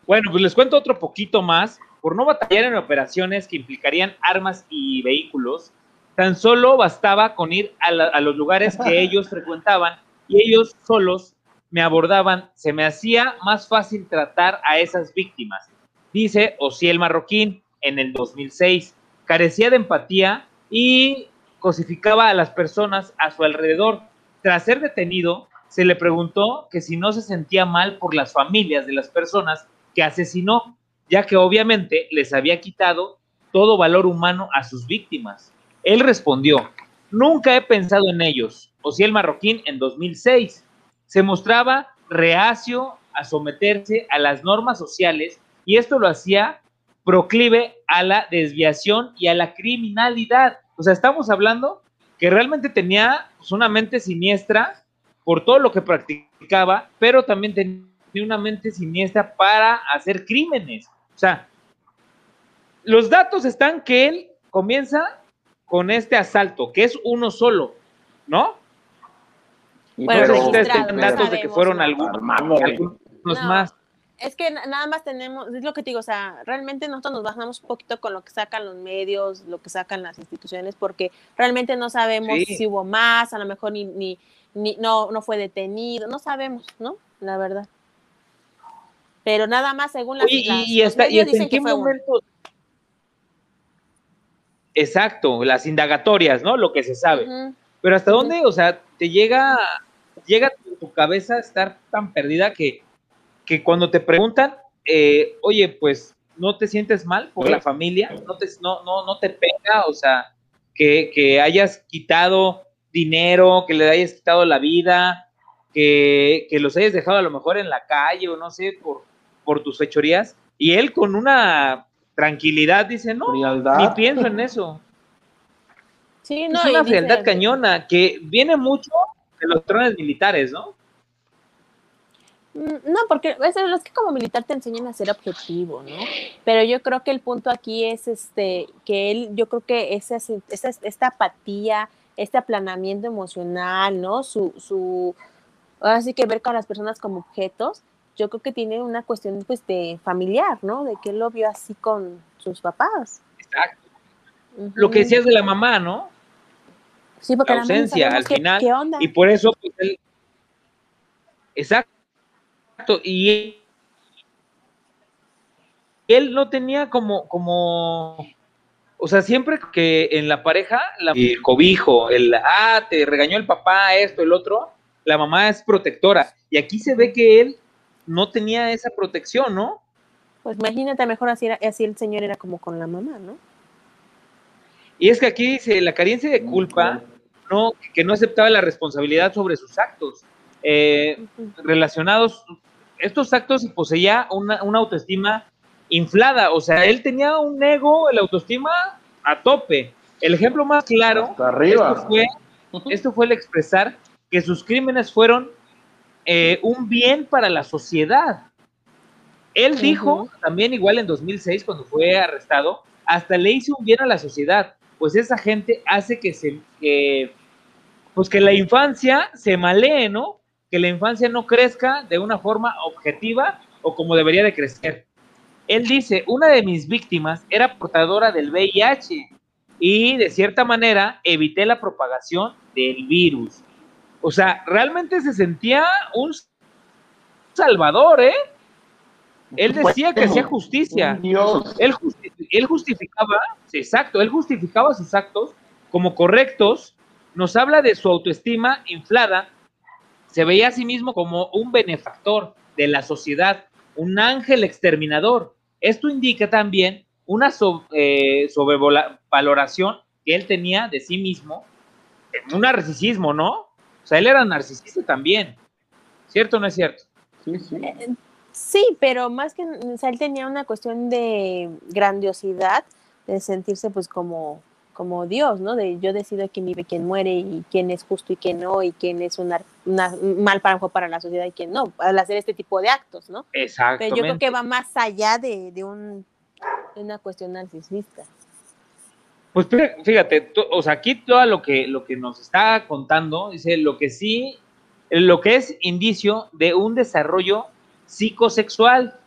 Bueno, pues les cuento otro poquito más. Por no batallar en operaciones que implicarían armas y vehículos, tan solo bastaba con ir a, la- a los lugares que ellos frecuentaban y ellos solos me abordaban. Se me hacía más fácil tratar a esas víctimas, dice Osiel Marroquín en el 2006. Carecía de empatía y cosificaba a las personas a su alrededor. Tras ser detenido, se le preguntó que si no se sentía mal por las familias de las personas que asesinó, ya que obviamente les había quitado todo valor humano a sus víctimas. Él respondió, nunca he pensado en ellos. Osiel Marroquín en 2006 se mostraba reacio a someterse a las normas sociales y esto lo hacía proclive a la desviación y a la criminalidad. O sea, estamos hablando que realmente tenía pues, una mente siniestra por todo lo que practicaba, pero también tenía una mente siniestra para hacer crímenes. O sea, los datos están que él comienza con este asalto, que es uno solo, ¿no? Y Bueno, Pero ustedes no datos de que fueron ¿no? algunos, Armado, algunos No. más. Es que na- nada más tenemos, es lo que te digo, o sea, realmente nosotros nos basamos un poquito con lo que sacan los medios, lo que sacan las instituciones, porque realmente no sabemos Sí. si hubo más, a lo mejor ni, ni, ni- no, no fue detenido, no sabemos, ¿no? La verdad. Pero nada más según las, Oye, y, las- dicen en que qué fue momento. Exacto, las indagatorias, ¿no? Lo que se sabe. Pero hasta dónde, o sea, te llega, llega tu, tu cabeza a estar tan perdida que, que cuando te preguntan, eh, oye, pues, ¿no te sientes mal por la familia? ¿No te, no, no, no te pega? O sea, que, que hayas quitado dinero, que le hayas quitado la vida, que, que los hayas dejado a lo mejor en la calle o no sé, por, por tus fechorías. Y él con una tranquilidad dice, no, ni frialdad. pienso en eso Sí, no, es una dice- frialdad cañona que viene mucho de los trones militares, ¿no? Mm, No, porque es que como militar te enseñan a ser objetivo, ¿no? Pero yo creo que el punto aquí es este que él, yo creo que esa, esa, esta apatía, este aplanamiento emocional, ¿no? Su, su, ahora sí que ver con las personas como objetos, yo creo que tiene una cuestión pues de familiar, ¿no? De que él lo vio así con sus papás. Exacto. Lo que decías de la mamá, ¿no? sí, porque la ausencia, al qué- final, ¿Qué onda? Y por eso, pues, él... Exacto. Y él no tenía como, como, o sea, siempre que en la pareja, la- el cobijo, el, ah, te regañó el papá, esto, el otro, la mamá es protectora. Y aquí se ve que él no tenía esa protección, ¿no? Pues imagínate, mejor así, era- así el señor era como con la mamá, ¿no? Y es que aquí dice, la carencia de culpa, no, que no aceptaba la responsabilidad sobre sus actos. Eh, relacionados, estos actos y poseía una, una autoestima inflada, o sea, él tenía un ego, la autoestima a tope. El ejemplo más claro Hasta arriba. esto fue, esto fue el expresar que sus crímenes fueron eh, un bien para la sociedad. Él dijo, también igual en 2006, cuando fue arrestado, hasta le hizo un bien a la sociedad, pues esa gente hace que se, pues que la infancia se malee, ¿no? Que la infancia no crezca de una forma objetiva o como debería de crecer. Él dice, una de mis víctimas era portadora del VIH y de cierta manera evité la propagación del virus. O sea, realmente se sentía un salvador, ¿eh? Él decía que hacía justicia. Dios. Él, justi- él justificaba, sí, exacto, él justificaba sus actos como correctos, nos habla de su autoestima inflada, se veía a sí mismo como un benefactor de la sociedad, un ángel exterminador. Esto indica también una so- eh, sobrevaloración que él tenía de sí mismo, un narcisismo, ¿no? O sea, él era narcisista también. ¿Cierto o no es cierto? Sí, sí. Eh, Sí, pero más que, o sea, él tenía una cuestión de grandiosidad, de sentirse pues como, como Dios, ¿no? De yo decido quién vive, quién muere y quién es justo y quién no y quién es una, una- un mal para, para la sociedad y quién no, al hacer este tipo de actos, ¿no? Pero Exactamente. yo creo que va más allá de, de, un, de una cuestión narcisista. Pues fí- fíjate, o sea, aquí todo lo que, lo que nos está contando, dice lo que sí, lo que es indicio de un desarrollo psicosexual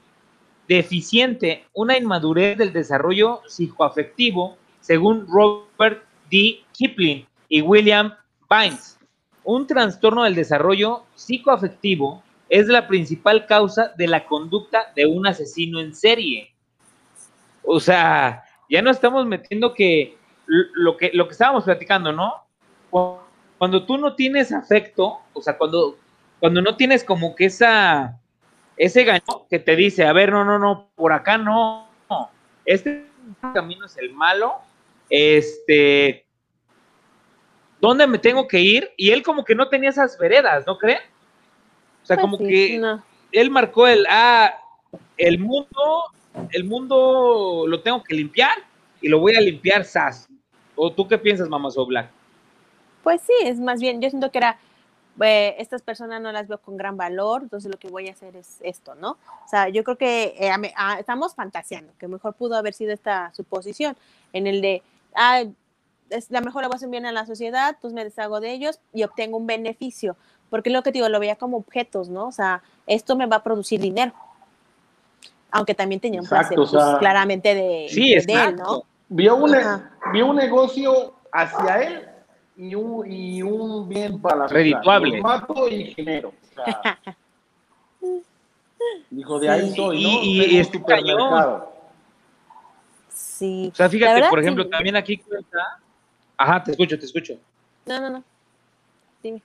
deficiente, una inmadurez del desarrollo psicoafectivo, según Robert D. Kipling y William Vines. Un trastorno del desarrollo psicoafectivo es la principal causa de la conducta de un asesino en serie. O sea, ya no estamos metiendo que lo que lo que estábamos platicando, ¿no? Cu- Cuando tú no tienes afecto, o sea, cuando cuando no tienes como que esa ese gaño que te dice, a ver, no, no, no, por acá no, no. este camino es el malo, este, ¿dónde me tengo que ir? Y él como que no tenía esas veredas, ¿no creen? O sea, Pues como sí, que no. él marcó el, ah, el mundo, el mundo lo tengo que limpiar y lo voy a limpiar sas. ¿O tú qué piensas, mamá So? Pues sí, es más bien, yo siento que era, eh, estas personas no las veo con gran valor, entonces lo que voy a hacer es esto, ¿no? O sea, yo creo que eh, a a- estamos fantaseando, que mejor pudo haber sido esta suposición, en el de, ah, es la mejor evaluación viene a la sociedad, pues me deshago de ellos y obtengo un beneficio, porque lo que digo, lo veía como objetos, ¿no? O sea, esto me va a producir dinero. Aunque también tenía un Exacto, placer, o sea, pues, claramente de, Sí, de exacto. él, ¿no? Vio un, Ajá. vio un negocio hacia él y un, y un bien para la. Redituable. Mato y genero. O sea, dijo, de ahí Sí. soy, ¿no? Y- y- supermercado. Sí. O sea, fíjate, verdad, por sí. ejemplo, también aquí cuenta. Ajá, te escucho, te escucho. No, no, no. Dime.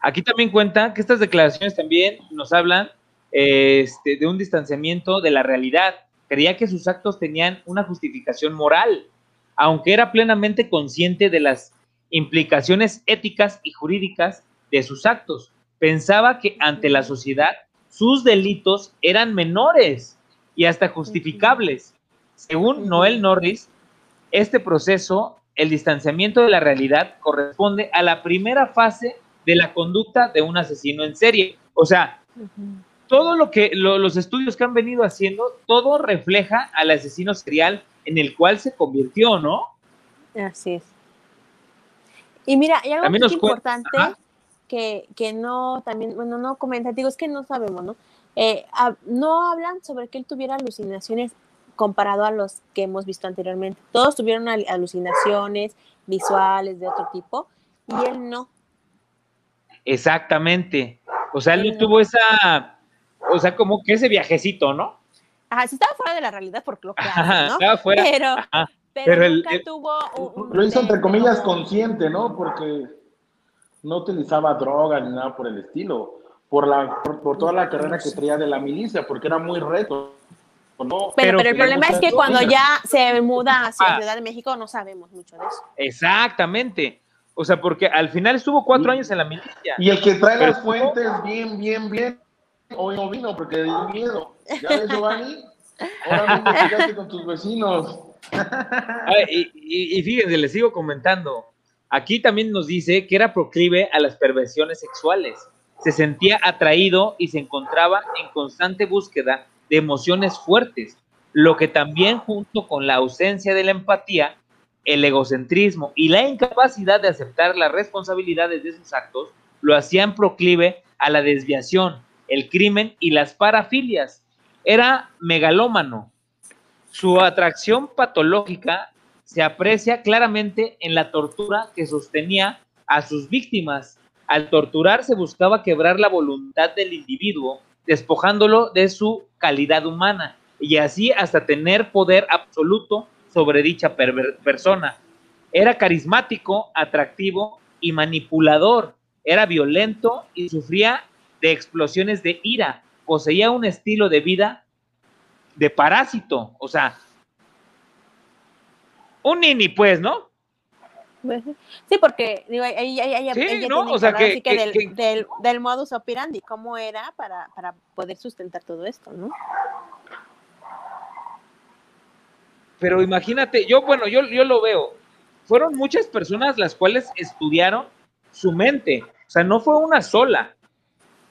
Aquí también cuenta que estas declaraciones también nos hablan este, de un distanciamiento de la realidad. Creía que sus actos tenían una justificación moral, aunque era plenamente consciente de las implicaciones éticas y jurídicas de sus actos. Pensaba que ante la sociedad sus delitos eran menores y hasta justificables. Según. Noel Norris, este proceso, el distanciamiento de la realidad, corresponde a la primera fase de la conducta de un asesino en serie. O sea, todo lo que lo- los estudios que han venido haciendo, todo refleja al asesino serial en el cual se convirtió, ¿no? Así es. Y mira, hay algo cuen- importante Ajá. que, que no, también, bueno, no comenta, digo, es que no sabemos, ¿no? Eh, hab- no hablan sobre que él tuviera alucinaciones comparado a los que hemos visto anteriormente. Todos tuvieron al- alucinaciones visuales de otro tipo y él no. Exactamente. O sea, él no tuvo esa, o sea, como que ese viajecito, ¿no? Ajá, sí estaba fuera de la realidad porque lo que hace, ¿no? estaba fuera. Pero, Ajá. pero, Pero el- nunca el- tuvo un, Lo hizo entre comillas consciente, ¿no? Porque no utilizaba droga ni nada por el estilo. Por, la, por, por toda la carrera que traía de la milicia, porque era muy reto. ¿no? Pero, Pero pero el problema es que cuando ya se muda hacia Ah. Ciudad de México no sabemos mucho de eso. Exactamente. O sea, porque al final estuvo cuatro años en la milicia. Y el que trae las fuentes bien, bien, bien, hoy no vino porque le dio miedo. ¿Ya ves, Giovanni? Ahora mismo llegaste con tus vecinos. Ah, y, y- y fíjense, les sigo comentando. Aquí también nos dice que era proclive a las perversiones sexuales. Se sentía atraído y se encontraba en constante búsqueda de emociones fuertes, lo que también junto con la ausencia de la empatía, el egocentrismo y la incapacidad de aceptar las responsabilidades de sus actos, lo hacían proclive a la desviación, el crimen y las parafilias. Era megalómano, su atracción patológica se aprecia claramente en la tortura que sostenía a sus víctimas. Al torturar se buscaba quebrar la voluntad del individuo, despojándolo de su calidad humana y así hasta tener poder absoluto sobre dicha persona. Era carismático, atractivo y manipulador. Era violento y sufría de explosiones de ira. Poseía un estilo de vida de parásito, o sea, un nini, pues, ¿no? Pues, Sí, porque digo, ahí, ahí, ahí- Sí, ella ¿no? tiene O sea, hablar que- así que que- del, que- del, del modus operandi, cómo era para, para poder sustentar todo esto, ¿no? Pero imagínate, yo, bueno, yo, yo lo veo. Fueron muchas personas las cuales estudiaron su mente. O sea, no fue una sola.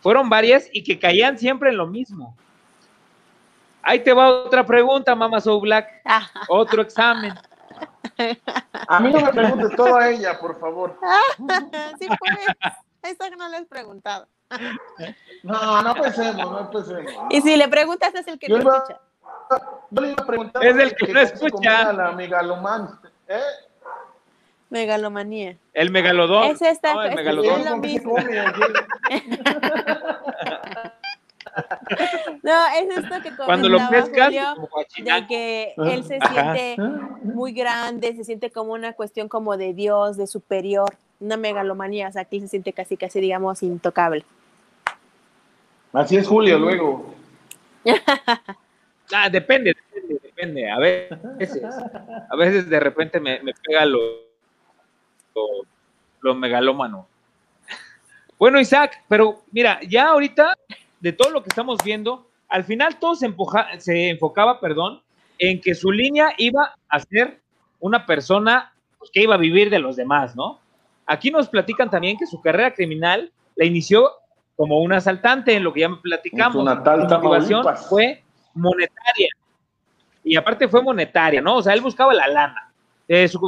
Fueron varias y que caían siempre en lo mismo. Ahí te va otra pregunta, Mama So Black. Otro examen. A mí no me preguntes todo a ella, por favor. sí, pues. Eso no le has preguntado. No, no empecemos, no empecemos. Y si le preguntas, es el que Yo no iba- escucha. Yo le iba a preguntar. Es el que no cómo se escucha. comía La megalomán. ¿Eh? Megalomanía. El megalodón. Es esta- No, el es- megalodón. No, es esto que Cuando lo comentaba pescas, Julio, de que él se Ajá. siente muy grande, se siente como una cuestión como de Dios, de superior, una megalomanía, o sea, que él se siente casi, casi, digamos, intocable. Así es Julio, luego. Ah, depende, depende, depende. A veces, a veces de repente me, me pega lo, lo, lo megalómano. Bueno, Isaac, pero mira, ya ahorita, de todo lo que estamos viendo, al final todo se, empuja- se enfocaba, perdón, en que su línea iba a ser una persona pues, que iba a vivir de los demás, ¿no? Aquí nos platican también que su carrera criminal la inició como un asaltante, en lo que ya me platicamos. Natal Su motivación fue monetaria. Y aparte fue monetaria, ¿no? O sea, él buscaba la lana. Eh, su,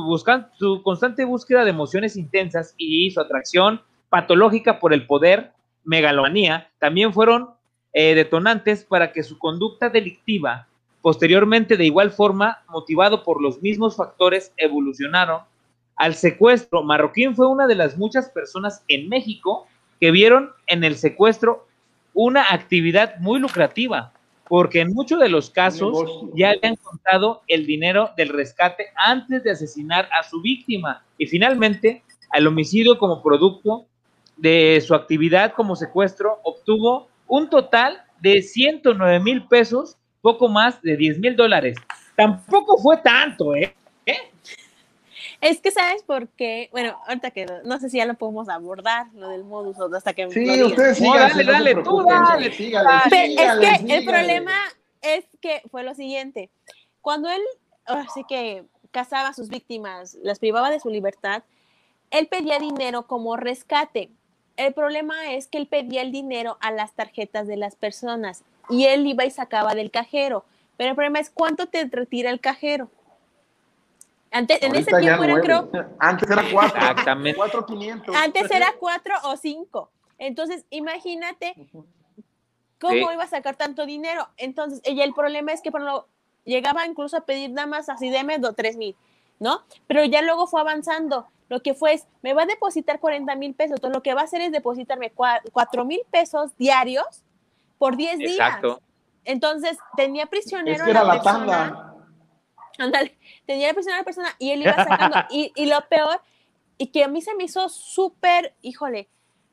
constante búsqueda de emociones intensas y su atracción patológica por el poder, megalomanía, también fueron eh, detonantes para que su conducta delictiva, posteriormente de igual forma, motivado por los mismos factores, evolucionaron al secuestro. Marroquín fue una de las muchas personas en México que vieron en el secuestro una actividad muy lucrativa, porque en muchos de los casos ya habían contado el dinero del rescate antes de asesinar a su víctima y finalmente al homicidio como producto de su actividad como secuestro obtuvo un total de 109 mil pesos, poco más de 10 mil dólares. Tampoco fue tanto, ¿eh? Es que, ¿sabes por qué? Bueno, ahorita que no sé si ya lo podemos abordar, lo del modus o hasta que Sí, ustedes No, dale, dale, tú dale, es que el problema es que fue lo siguiente. Cuando él, así que cazaba a sus víctimas, las privaba de su libertad, él pedía dinero como rescate. El problema es que él pedía el dinero a las tarjetas de las personas y él iba y sacaba del cajero. Pero el problema es cuánto te retira el cajero. Antes, en ese tiempo eran, creo, Antes era cuatro. Exactamente. Cuatro quinientos. antes era cuatro o cinco. Entonces, imagínate cómo Sí. iba a sacar tanto dinero. Entonces, y el problema es que por lo, llegaba incluso a pedir nada más así, deme tres mil, ¿no? Pero ya luego fue avanzando. Lo que fue es, me va a depositar 40 mil pesos. Entonces, lo que va a hacer es depositarme cua- cuatro mil pesos diarios por 10 días. Exacto. Entonces, tenía prisionero Es que era la tanda. Ándale, tenía la presión a la persona y él iba sacando. y, y lo peor, y que a mí se me hizo súper, híjole,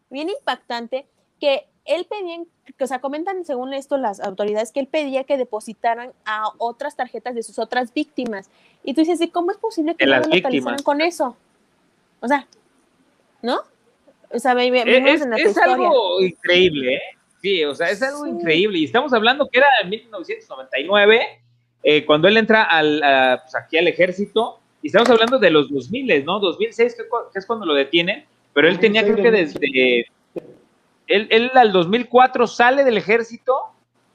bien impactante, que él pedía, que, o sea, comentan según esto las autoridades, que él pedía que depositaran a otras tarjetas de sus otras víctimas. Y tú dices, ¿y cómo es posible que no las lo localizaran víctimas. con eso? O sea, ¿no? O sea, ve- ve- Es, en la es algo increíble, ¿eh? Sí, o sea, es algo Sí. increíble. Y estamos hablando que era en 1999, eh, cuando él entra al, a- pues, aquí al ejército, y estamos hablando de los 2000, ¿no? 2006, que, que es cuando lo detienen, pero él tenía, creo que 2006, desde... Él, él al 2004 sale del ejército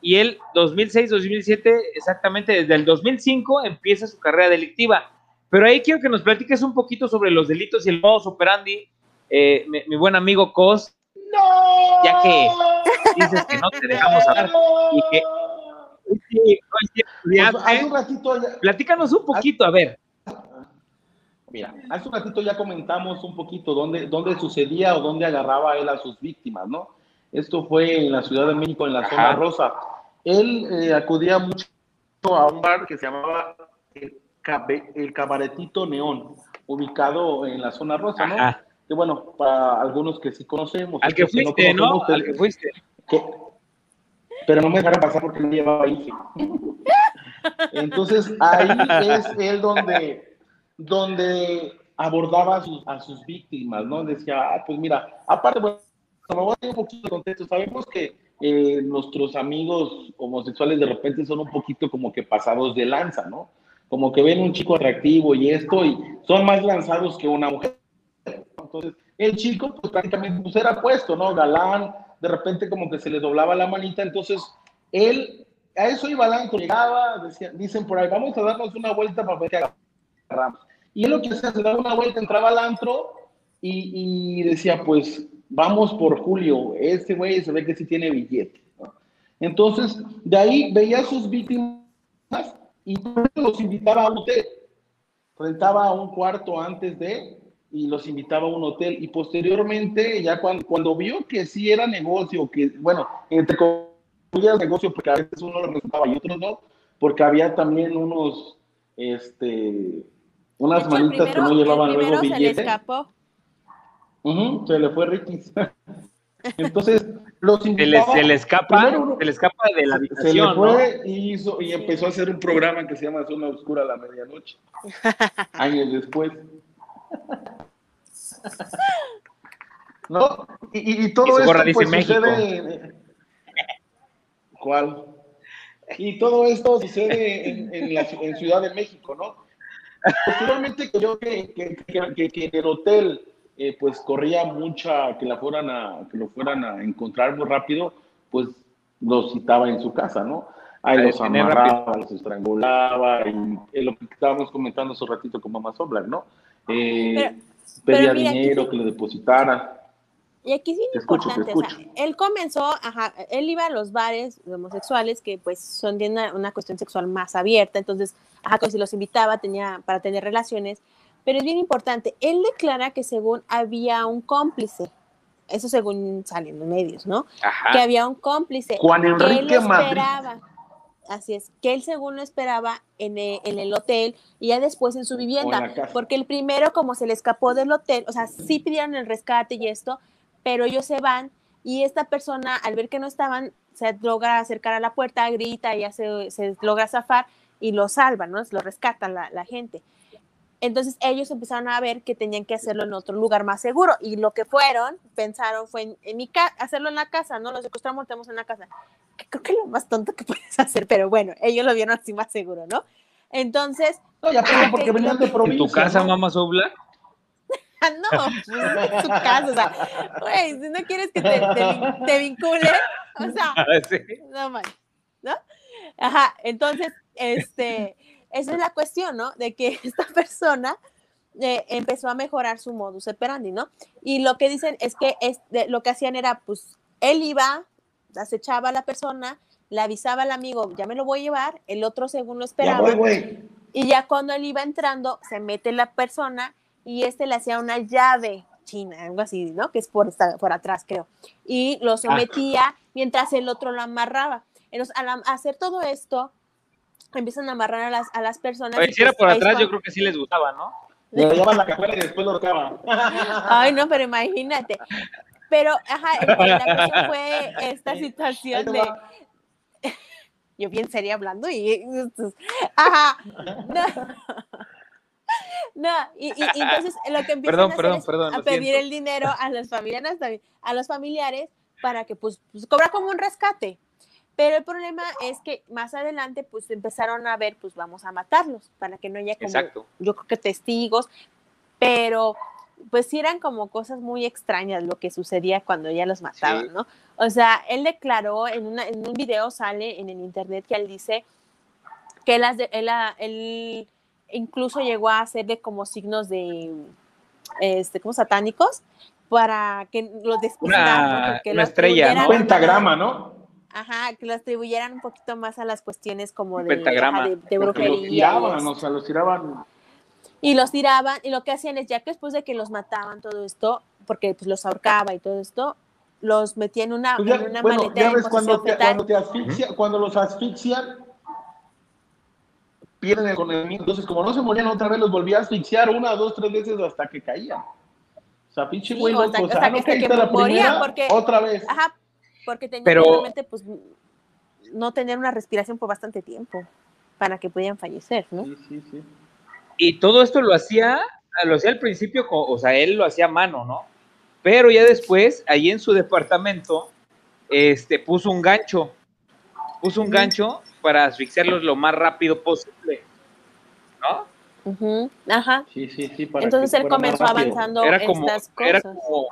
y él 2006, 2007, exactamente desde el 2005 empieza su carrera delictiva. Pero ahí quiero que nos platiques un poquito sobre los delitos y el modus operandi, eh, mi, mi buen amigo Cos, ¡No! Ya que dices que no te dejamos hablar y que sí- Pues, hace un ratito ya, platícanos un poquito, a ver. mira, hace un ratito ya comentamos un poquito dónde, dónde sucedía o dónde agarraba él a sus víctimas, ¿no? Esto fue en la Ciudad de México, en la Ajá. zona rosa. Él eh, acudía mucho a un bar que se llamaba el, Cabe- el Cabaretito Neón, ubicado en la zona rosa, ¿no? Ajá. Que bueno, para algunos que sí conocemos. Al que otros fuiste, ¿no? Al que fuiste. que- pero no me dejaron pasar porque no llevaba IFE. Entonces ahí es él donde, donde abordaba a sus, a sus víctimas, ¿no? Decía, ah, pues mira, aparte, bueno, voy a dar un poquito de contexto. Sabemos que eh, nuestros amigos homosexuales de repente son un poquito como que pasados de lanza, ¿no? Como que ven un chico atractivo y esto, y son más lanzados que una mujer. Entonces, el chico, pues prácticamente pues, era puesto, ¿no? Galán, de repente como que se le doblaba la manita, entonces él, a eso iba Lanco, llegaba, decía, dicen por ahí, vamos a darnos una vuelta para ver qué agarramos. Y él lo que hacía, se daba una vuelta, entraba al antro y, y decía, pues vamos por Julio, este güey se ve que sí tiene billete. Entonces, de ahí veía a sus víctimas y los invitaba a un hotel. Rentaba un cuarto antes de y los invitaba a un hotel. Y posteriormente, ya cuando, cuando vio que sí era negocio, que, bueno, entre comillas negocio, porque a veces uno lo resultaba y otros no, porque había también unos, este, unas hecho, manitas que no llevaban luego primero se le escapó. Se le fue Ricky. Entonces, los Se le, invitaba. se le escapa, primero se le escapa de la se le habitación, ¿no? fue y, hizo, y empezó a hacer un programa que se llama Zona Oscura a la medianoche. años después. ¿No? Y, y- todo esto pues, México. sucede. ¿Cuál? Y todo esto sucede en, en la, en Ciudad de México, ¿no? Posteriormente creo que, que, que- en el hotel eh, pues corría mucha, que la fueran a, que lo fueran a encontrar muy rápido, pues los citaba en su casa, ¿no? Ahí los amarraba, los estrangulaba, y es lo que estábamos comentando hace un ratito con Mamá Soblar, ¿no? Eh, Pero- pedía mira, dinero, sí- que le depositara. Y aquí es escucho, te importante, o sea, él comenzó, ajá, él iba a los bares homosexuales que pues son de una, una cuestión sexual más abierta, entonces, ajá, como si los invitaba tenía, para tener relaciones, pero es bien importante, él declara que según había un cómplice, eso según salen los medios, ¿no? Que Ajá. había un cómplice, Juan que él Enrique lo Madrid. Así es, que él según lo esperaba en el, en el hotel y ya después en su en vivienda, porque el primero, como se le escapó del hotel, o sea, sí pidieron el rescate y esto, pero ellos se van y esta persona, al ver que no estaban, se logra acercar a la puerta, grita, ya se, se logra zafar y lo salvan, ¿no? Lo rescatan la, la gente. Entonces ellos empezaron a ver que tenían que hacerlo en otro lugar más seguro y lo que fueron, pensaron fue en, en mi casa, hacerlo en la casa, ¿no? Lo secuestramos, lo tenemos en la casa. Que creo que es lo más tonto que puedes hacer, pero bueno, ellos lo vieron así más seguro, ¿no? Entonces, No, y aparte porque venían de ¿En provincia. tu casa, ¿no? mamá Sobla? Ah, no, pues es tu casa, o sea, güey, si no quieres que te, te, vin- te vincule, o sea, Sí. no man, ¿no? Ajá, entonces, este, esa es la cuestión, ¿no? De que esta persona eh, empezó a mejorar su modus operandi, ¿no? Y lo que dicen es que es de- lo que hacían era, pues, él iba, acechaba a la persona, le avisaba al amigo, ya me lo voy a llevar, el otro según lo Ya esperaba, voy, y ya cuando él iba entrando, se mete la persona y este le hacía una llave china, algo así, ¿no? Que es por, atrás, creo. Y lo sometía mientras el otro lo amarraba. Entonces, al hacer todo esto, empiezan a amarrar a las, a las personas. Oye, si era pues por atrás, yo creo que sí les gustaba, ¿no? Le llevaban la cajuela y después lo ahorcaban. Ay, no, pero imagínate. Pero, ajá, la cuestión fue esta situación de, yo bien sería hablando y ajá no, No, y, y- y entonces lo que empiezan Perdón, a hacer perdón, es perdón, a pedir siento. el dinero a los familiares también, a los familiares para que pues, pues cobra como un rescate. Pero el problema es que más adelante pues empezaron a ver pues vamos a matarlos para que no haya como Exacto. yo creo que testigos, pero pues sí eran como cosas muy extrañas lo que sucedía cuando ya los mataban, Sí. ¿no? O sea, él declaró en, una, en un video, sale en el internet, que él dice que él, de- él, él incluso llegó a hacerle como signos de, este, como satánicos, para que lo descuidaran, ¿no? Una- estrella, ¿no? Pentagrama, ¿no? Ajá, que lo atribuyeran un poquito más a las cuestiones como de, Pentagrama. ajá, de, los brujería. y tiraban, o sea, los tiraban. y los tiraban y lo que hacían es ya que después de que los mataban todo esto porque pues los ahorcaba y todo esto los metían en una, Pues ya- en una bueno, maletera ya ves cuando te, fetal. cuando te asfixia, cuando los asfixian, pierden el conocimiento. Entonces, como no se morían otra vez, los volvía a asfixiar una, dos, tres veces hasta que caían. O sea, pinche Sí, güey o hasta- O sea, hasta ah, no que- que la morían, primera, porque- otra vez. Ajá, porque tenían Pero- que realmente pues no tener una respiración por bastante tiempo para que pudieran fallecer, ¿no? Sí, sí, sí. Y todo esto lo hacía lo hacía al principio, o sea, él lo hacía a mano, ¿no? Pero ya después, ahí en su departamento, este, puso un gancho, puso un gancho para asfixiarlos lo más rápido posible, ¿no? Ujú, Ajá. Sí, sí, sí. para Entonces él comenzó avanzando Era como, estas era cosas. como,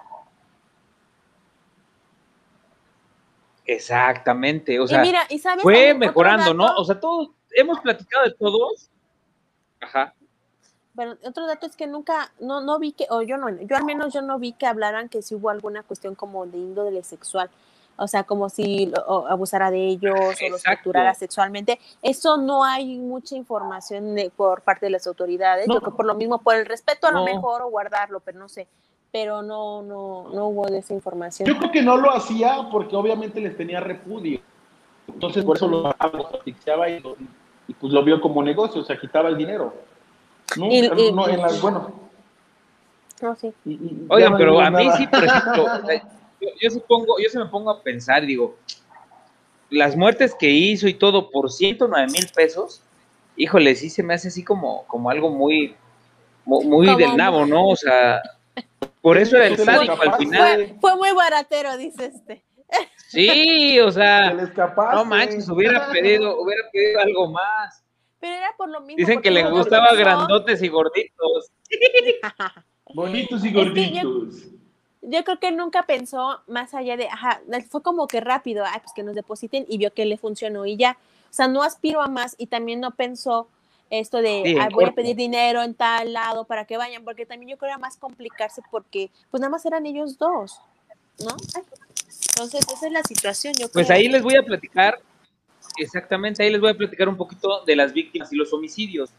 exactamente, o sea, y mira, y sabes fue mejorando, ¿no? O sea, todos, hemos platicado de todos, ajá, Pero otro dato es que nunca, no, no vi que, o yo no, yo al menos yo no vi que hablaran que si hubo alguna cuestión como de índole sexual. O sea, como si lo- abusara de ellos o los torturara sexualmente. Eso no hay mucha información de- por parte de las autoridades. No. Yo creo que por lo mismo, por el respeto a lo mejor o guardarlo, pero no sé. Pero no, no, no hubo de esa información. Yo creo que no lo hacía porque obviamente les tenía repudio. Entonces por eso lo asfixiaba y, lo- y pues lo vio como negocio, o sea, quitaba el dinero. No, Y- y- no, en las, bueno. No, sí. y- y ya Oigan, no pero a mí nada. sí, por ejemplo, o sea, yo, yo sí pongo, yo se me pongo a pensar, digo, las muertes que hizo y todo por 109 mil pesos, híjole, sí se me hace así como, como algo muy, mu- muy Como del nabo, ¿no? O sea, por eso era el sádico al final. Fue, fue muy baratero, dice este. Sí, o Se sea, no manches, hubiera pedido, hubiera pedido algo más. Pero era por lo mismo. Dicen que le gustaba grandotes y gorditos. Bonitos y Es que yo- gorditos. Yo creo que nunca pensó más allá de, ajá, fue como que rápido, ay, pues que nos depositen y vio que le funcionó y ya. O sea, no aspiró a más y también no pensó esto de, Sí, en "Ay, voy a pedir dinero en tal lado para que vayan, porque también yo creo que era más complicarse porque, pues nada más eran ellos dos, ¿no? Entonces, esa es la situación, yo Pues creo. ahí les voy a platicar, exactamente, ahí les voy a platicar un poquito de las víctimas y los homicidios.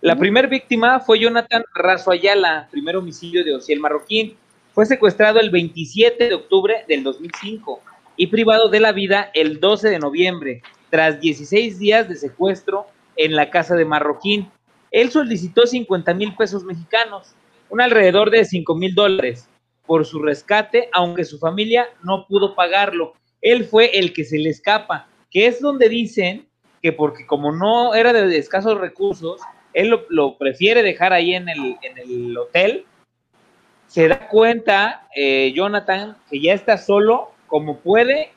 La primera víctima fue Jonathan Razo Ayala, primer homicidio de Ociel Marroquín. Fue secuestrado el 27 de octubre del 2005 y privado de la vida el 12 de noviembre, tras 16 días de secuestro en la casa de Marroquín. Él solicitó 50 mil pesos mexicanos, un alrededor de 5 mil dólares, por su rescate, aunque su familia no pudo pagarlo. Él fue el que se le escapa, que es donde dicen que porque como no era de escasos recursos, él lo, prefiere dejar ahí en el, en el hotel. Se da cuenta, eh, Jonathan, que ya está solo, como puede,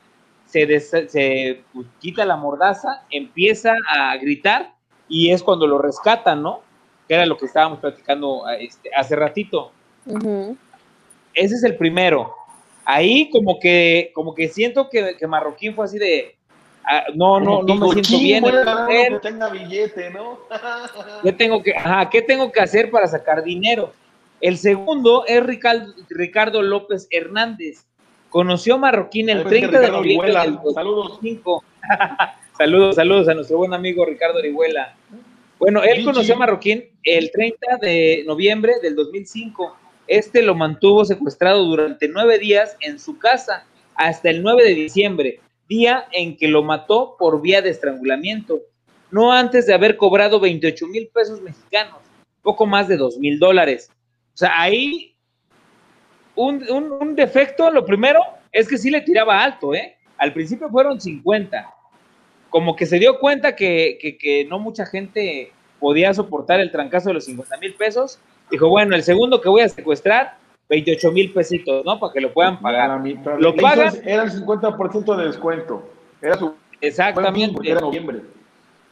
se, des- se pues, quita la mordaza, empieza a gritar y es cuando lo rescatan, ¿no? Que era lo que estábamos platicando este, hace ratito. Ese es el primero. Ahí como que, como que siento que, que Marroquín fue así de, ah, no, no, no me siento "Chin, bien. voy a en el ganar hotel". uno que tenga billete, ¿no? ¿Qué tengo que, ajá, ¿qué tengo que hacer para sacar dinero? El segundo es Ricardo, Ricardo López Hernández. Conoció a Marroquín el Ahí pensé que 30 de noviembre del Saludos. 2005. saludos, saludos a nuestro buen amigo Ricardo Orihuela. Bueno, él conoció a Marroquín el 30 de noviembre del 2005. Este lo mantuvo secuestrado durante nueve días en su casa hasta el 9 de diciembre, día en que lo mató por vía de estrangulamiento, no antes de haber cobrado 28 mil pesos mexicanos, poco más de 2 mil dólares. O sea, ahí un, un- un defecto, lo primero es que sí le tiraba alto, ¿eh? Al principio fueron 50. Como que se dio cuenta que, que- que no mucha gente podía soportar el trancazo de los 50 mil pesos. Dijo, bueno, el segundo que voy a secuestrar, 28 mil pesitos, ¿no? Para que lo puedan pagar. mitad. Lo Le hizo- pagan. Era el 50% de descuento. Era su Exactamente. era noviembre.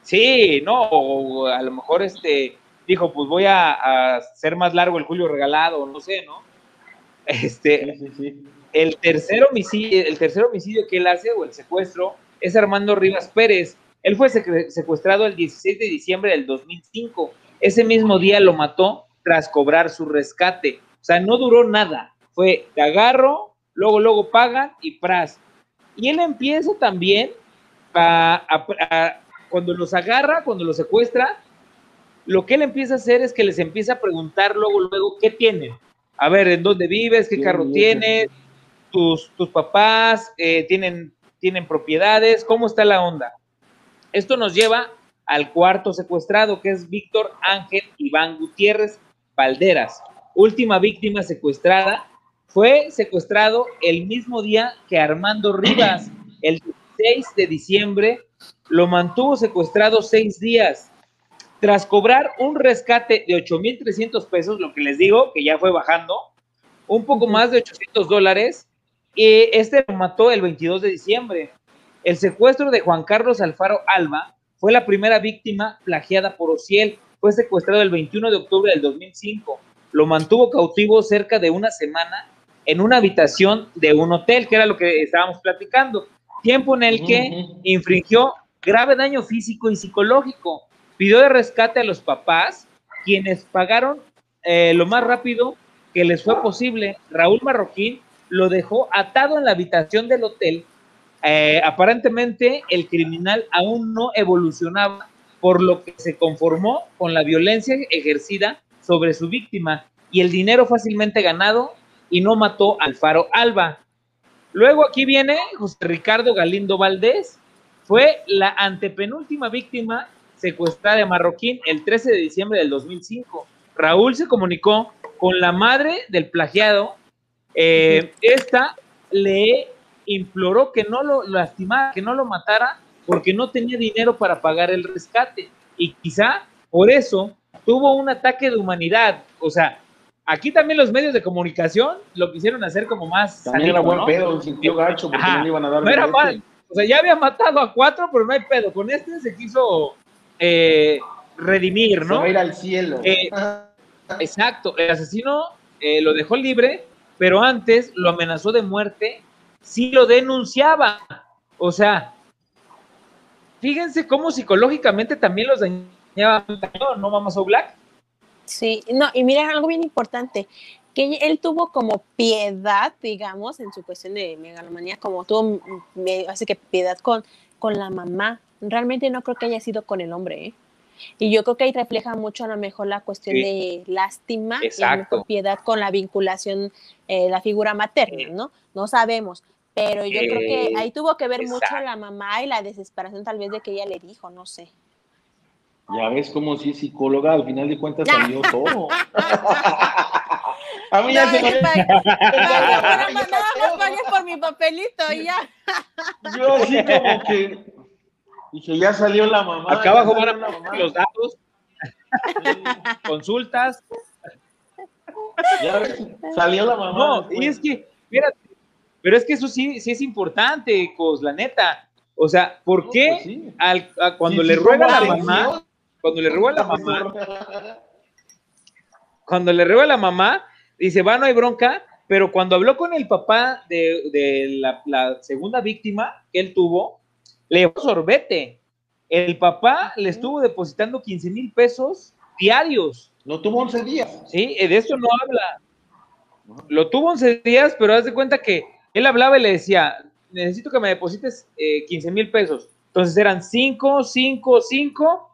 Sí, no, o a lo mejor este dijo, pues voy a, a hacer más largo el julio regalado, no sé, ¿no? Este, Sí, sí, sí. el tercer homicidio, el tercer homicidio que él hace o el secuestro es Armando Rivas Pérez. Él fue secuestrado el 16 de diciembre del 2005. Ese mismo día lo mató tras cobrar su rescate. O sea, no duró nada. Fue te agarro, luego luego pagan y pras. Y él empieza también a, a- a- cuando los agarra, cuando los secuestra, lo que él empieza a hacer es que les empieza a preguntar luego luego qué tienen. A ver, ¿en dónde vives? ¿Qué carro tienes? tus, tus papás eh, tienen, tienen propiedades, ¿cómo está la onda? Esto nos lleva al cuarto secuestrado, que es Víctor Ángel Iván Gutiérrez Valderas, última víctima secuestrada. Fue secuestrado el mismo día que Armando Rivas, el 16 de diciembre, lo mantuvo secuestrado seis días. Tras cobrar un rescate de 8.300 pesos, lo que les digo, que ya fue bajando, un poco más de 800 dólares, y este lo mató el 22 de diciembre. El secuestro de Juan Carlos Alfaro Alba fue la primera víctima plagiada por Ociel. Fue secuestrado el 21 de octubre del 2005. Lo mantuvo cautivo cerca de una semana en una habitación de un hotel, que era lo que estábamos platicando. Tiempo en el que infringió grave daño físico y psicológico. Pidió de rescate a los papás, quienes pagaron eh, lo más rápido que les fue posible. Raúl Marroquín lo dejó atado en la habitación del hotel. Eh, aparentemente el criminal aún no evolucionaba, por lo que se conformó con la violencia ejercida sobre su víctima y el dinero fácilmente ganado y no mató al Faro Alba. Luego aquí viene José Ricardo Galindo Valdés, fue la antepenúltima víctima secuestrada de Marroquín el 13 de diciembre del 2005. Raúl se comunicó con la madre del plagiado. Eh, esta le imploró que no lo lastimara, que no lo matara, porque no tenía dinero para pagar el rescate. Y quizá por eso tuvo un ataque de humanidad. O sea, aquí también los medios de comunicación lo quisieron hacer como más. También era buen pedo, sintió gacho porque no le iban a dar. No era mal. O sea, ya había matado a cuatro, pero no hay pedo. Con este se quiso eh, redimir, ¿no? Se va a ir al cielo. Eh, exacto. El asesino eh, lo dejó libre, pero antes lo amenazó de muerte si lo denunciaba. O sea, fíjense cómo psicológicamente también los dañaba, ¿no, Vamos a Black? Sí, no, y mira algo bien importante, que él tuvo como piedad, digamos, en su cuestión de megalomanía, como tuvo, así que piedad con, con la mamá. Realmente no creo que haya sido con el hombre, ¿eh? Y yo creo que ahí refleja mucho a lo mejor la cuestión de lástima y piedad con la vinculación, eh, la figura materna, ¿no? No sabemos, pero yo creo que ahí tuvo que ver mucho la mamá y la desesperación tal vez de que ella le dijo, no sé. Ya ves como si es psicóloga, al final de cuentas salió todo. A mí ya se me... por mi papelito y ya. Yo así como que dije, ya salió la mamá. Acá abajo van a los datos. Consultas. Ya salió la mamá. No, y es que, pero es que eso sí, sí es importante, Cos, la neta. O sea, ¿por qué pues cuando le ruega a la mamá, cuando le ruega la mamá, cuando le ruega la mamá, dice, va, no hay bronca, pero cuando habló con el papá de, la, segunda víctima que él tuvo, le dio sorbete. El papá le estuvo depositando 15 mil pesos diarios. Lo tuvo 11 días. Sí, de eso no habla. Lo tuvo 11 días, pero haz de cuenta que él hablaba y le decía, necesito que me deposites 15 eh, mil pesos. Entonces eran 5, 5, 5.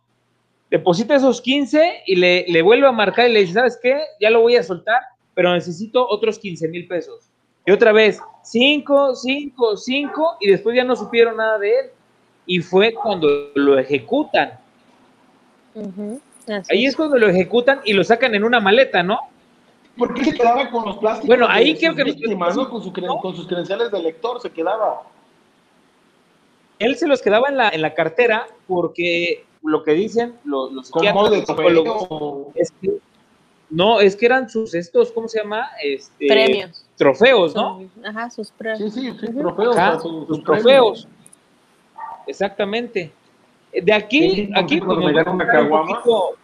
Deposita esos 15 y le, le vuelve a marcar y le dice, ¿sabes qué? Ya lo voy a soltar pero necesito otros 15 mil pesos. Y otra vez, 5, 5, 5, y después ya no supieron nada de él. Y fue cuando lo ejecutan. Ahí es cuando lo ejecutan y lo sacan en una maleta, ¿no? ¿Por qué se quedaba con los plásticos? Bueno, ahí creo que... Víctimas, ¿no? con, con, sus credenciales de lector se quedaba. Él se los quedaba en la, en la cartera porque lo que dicen los, los psicólogos es que no, es que eran sus estos, ¿cómo se llama? Este, Premios. Trofeos, ¿no? Ajá, sus premios. Sí, sí, sí trofeos. sus, trofeos. Exactamente. De aquí, aquí pues, un, poquito,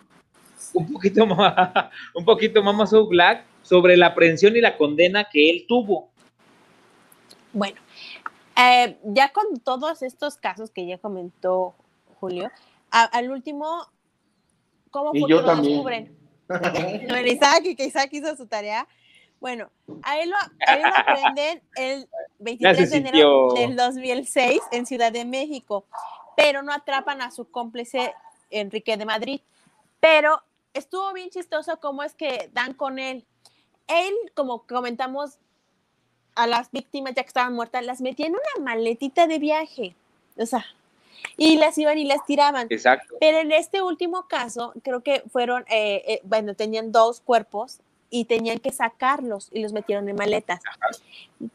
un poquito más, un poquito más Black sobre la aprehensión y la condena que él tuvo. Bueno, eh, ya con todos estos casos que ya comentó Julio, al último, ¿cómo fue que lo descubren? bueno, Isaac, que Isaac hizo su tarea. Bueno, a él lo, aprenden el 23 de enero del 2006 en Ciudad de México, pero no atrapan a su cómplice Enrique de Madrid. Pero estuvo bien chistoso cómo es que dan con él. Él, como comentamos, a las víctimas ya que estaban muertas, las metía en una maletita de viaje. O sea, y las iban y las tiraban. Exacto. Pero en este último caso, creo que fueron, eh, eh, bueno, tenían dos cuerpos y tenían que sacarlos y los metieron en maletas.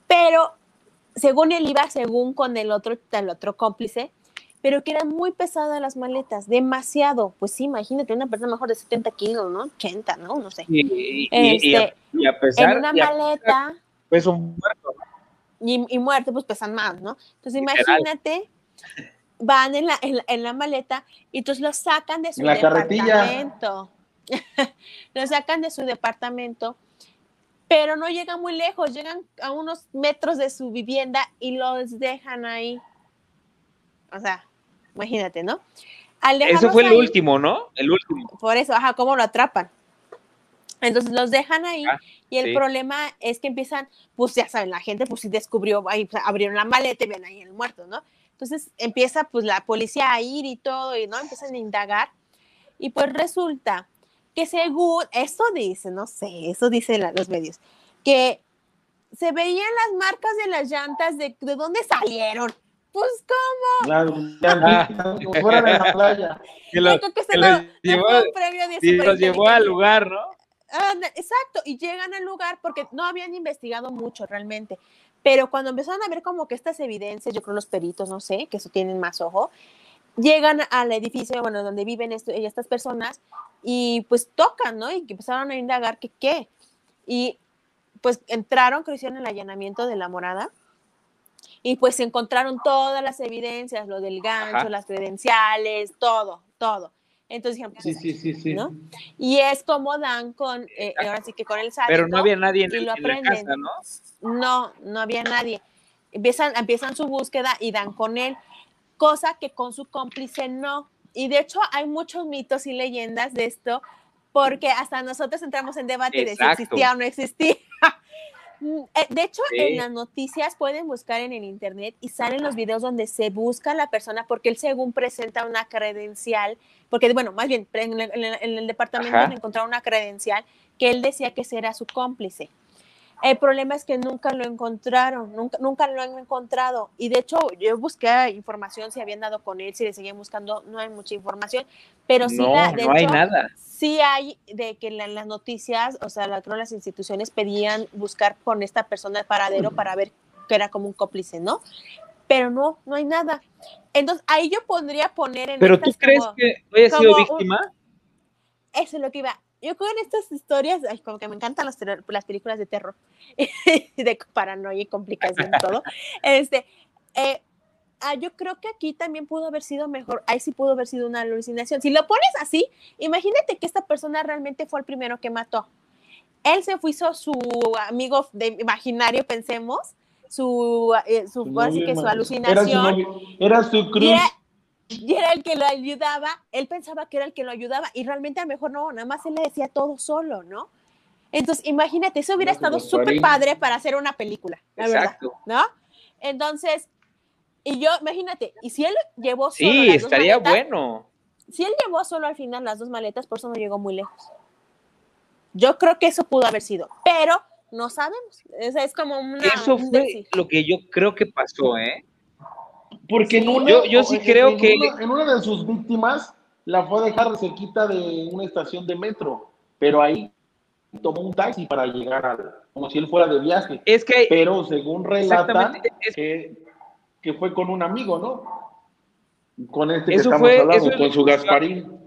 Pero según él iba, según con el otro, el otro cómplice, pero que eran muy pesadas las maletas, demasiado. Pues sí, imagínate, una persona mejor de 70 kilos, ¿no? 80, ¿no? No sé. Y, y- y- y a, Este, y a pesar, en una y a- maleta pues un muerto, y, y muerte, pues pesan más, ¿no? Entonces imagínate, van en la, en, la, en la maleta y entonces los sacan de su En la carretilla. los sacan de su departamento, pero no llegan muy lejos, llegan a unos metros de su vivienda y los dejan ahí. O sea, imagínate, ¿no? Al Eso fue el ahí- último, ¿no? El último. por eso, ajá, ¿cómo lo atrapan? Entonces los dejan ahí Ah, y el sí. problema es que empiezan, pues ya saben, la gente pues sí descubrió, ahí pues, abrieron la maleta y ven ahí el muerto, ¿no? Entonces empieza pues la policía a ir y todo y no empiezan a indagar y pues resulta que según, eso dice, no sé, eso dicen la- los medios, que se veían las marcas de las llantas de, de dónde salieron. Pues cómo, Las llantitas, como fuera de la playa. Que lo- Yo creo que se que lo, los le llevó- y los al lugar, ¿no? Exacto, y llegan al lugar porque no habían investigado mucho realmente, pero cuando empezaron a ver como que estas evidencias, yo creo los peritos, no sé, que eso tienen más ojo, llegan al edificio, bueno, donde viven esto- estas personas y pues tocan, ¿no? Y empezaron a indagar que qué. Y pues entraron, creo que hicieron el allanamiento de la morada y pues encontraron todas las evidencias, lo del gancho, Ajá. las credenciales, todo, todo. Entonces dijeron, pues, Sí, sí, sí, sí. ¿no? Y es como dan con, eh, ahora sí que con el sádico. Pero no había nadie en, el- en la casa, ¿no? No, no había nadie. Empiezan, empiezan su búsqueda y dan con él, cosa que con su cómplice no. Y de hecho hay muchos mitos y leyendas de esto, porque hasta nosotros entramos en debate de si existía o no existía. Eh, De hecho, Sí. en las noticias pueden buscar en el internet y salen los videos donde se busca a la persona porque él según presenta una credencial, porque bueno, más bien en el, en el- departamento encontraron una credencial que él decía que ese era su cómplice. El problema es que nunca lo encontraron, nunca, nunca lo han encontrado. Y de hecho, yo busqué información si habían dado con él, si le seguían buscando, no hay mucha información, pero sí, no, la- de no hay hecho, nada. sí hay de que la- las noticias, o sea, la- creo las instituciones pedían buscar con esta persona el paradero para ver que era como un cómplice, ¿no? Pero no, no hay nada. Entonces, ahí yo podría poner en Pero tú crees como- que haya sido un- víctima? eso es lo que iba. Yo creo en estas historias, ay, como que me encantan las, las películas de terror, de paranoia y complicación y todo. Este, eh, ah, yo creo que aquí también pudo haber sido mejor, ahí sí pudo haber sido una alucinación. Si lo pones así, imagínate que esta persona realmente fue el primero que mató. Él se fue, hizo su amigo de imaginario, pensemos, su, eh, su, Su ahora sí novio, que su man. Era su, alucinación. novio, era su cruz. era, y era el que lo ayudaba, él pensaba que era el que lo ayudaba y realmente a lo mejor no, nada más él le decía todo solo, ¿no? Entonces, imagínate, eso hubiera No, estado súper padre para hacer una película, la verdad, Exacto. ¿no? Entonces, y yo, imagínate, y si él llevó solo Sí, las dos estaría maletas, bueno. si él llevó solo al final las dos maletas, por eso no llegó muy lejos. Yo creo que eso pudo haber sido, pero no sabemos. Es, es como una, Eso fue lo que yo creo que pasó, ¿eh? Porque en una, Yo- yo sí en- creo en que- una- en una de sus víctimas la fue a dejar cerquita de una estación de metro, pero ahí tomó un taxi para llegar al, como si él fuera de viaje. Es que Pero según exactamente es- que, que fue con un amigo, ¿no? Con este que Eso estamos fue- hablando, eso con su Gasparín.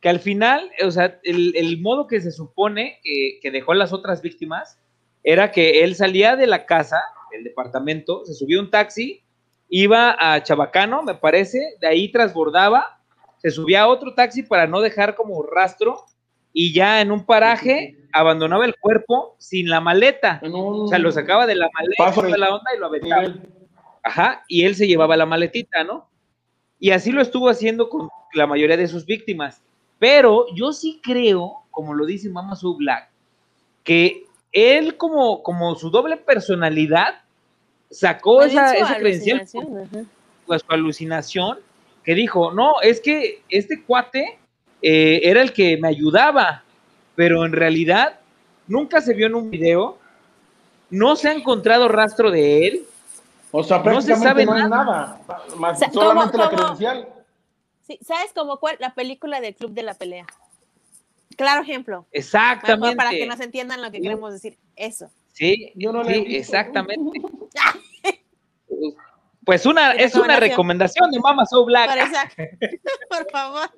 que al final, o sea, el, el modo que se supone que, que dejó las otras víctimas era que él salía de la casa, del departamento, se subió un taxi, iba a Chabacano, me parece, de ahí transbordaba, se subía a otro taxi para no dejar como rastro y ya en un paraje abandonaba el cuerpo sin la maleta. En un O sea, lo sacaba de la maleta, de- la onda y lo aventaba. Ajá, y él se llevaba la maletita, ¿no? Y así lo estuvo haciendo con la mayoría de sus víctimas. Pero yo sí creo, como lo dice Mama Sue Black, que él como, como su doble personalidad sacó bien esa, esa credencial pues, su alucinación, que dijo, no, es que este cuate eh, era el que me ayudaba, pero en realidad nunca se vio en un video, no se ha encontrado rastro de él, O sea, No se prácticamente sabe no hay nada, más O sea, solamente ¿cómo- la cómo? credencial. Sí, ¿Sabes como cuál? La película del Club de la Pelea. Claro ejemplo. Mejor exactamente. para que nos entiendan lo que queremos decir. Eso. Sí, Yo no sí, exactamente. Pues una, es una recomendación de Mama So Black. Por, favor.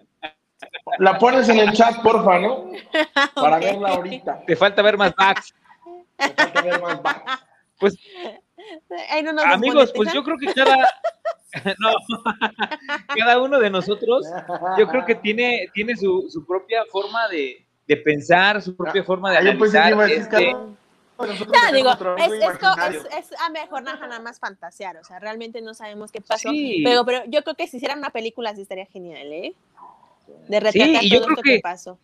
La pones en el chat, porfa, ¿no? Para verla ahorita. Te falta ver más backs. Me falta ver más back. Pues Ay, no nos amigos, pues yo creo que cada, no, cada uno de nosotros, yo creo que tiene, tiene su, su propia forma de, de pensar, su propia forma de Ah, analizar. iba a decir este, No, digo, es, es, es, es a mejor nada nada más fantasear, o sea, realmente no sabemos qué pasó, Sí. pero, pero yo creo que si hicieran una película sí estaría genial, ¿eh? De Sí, y yo todo creo esto que, que- pasó.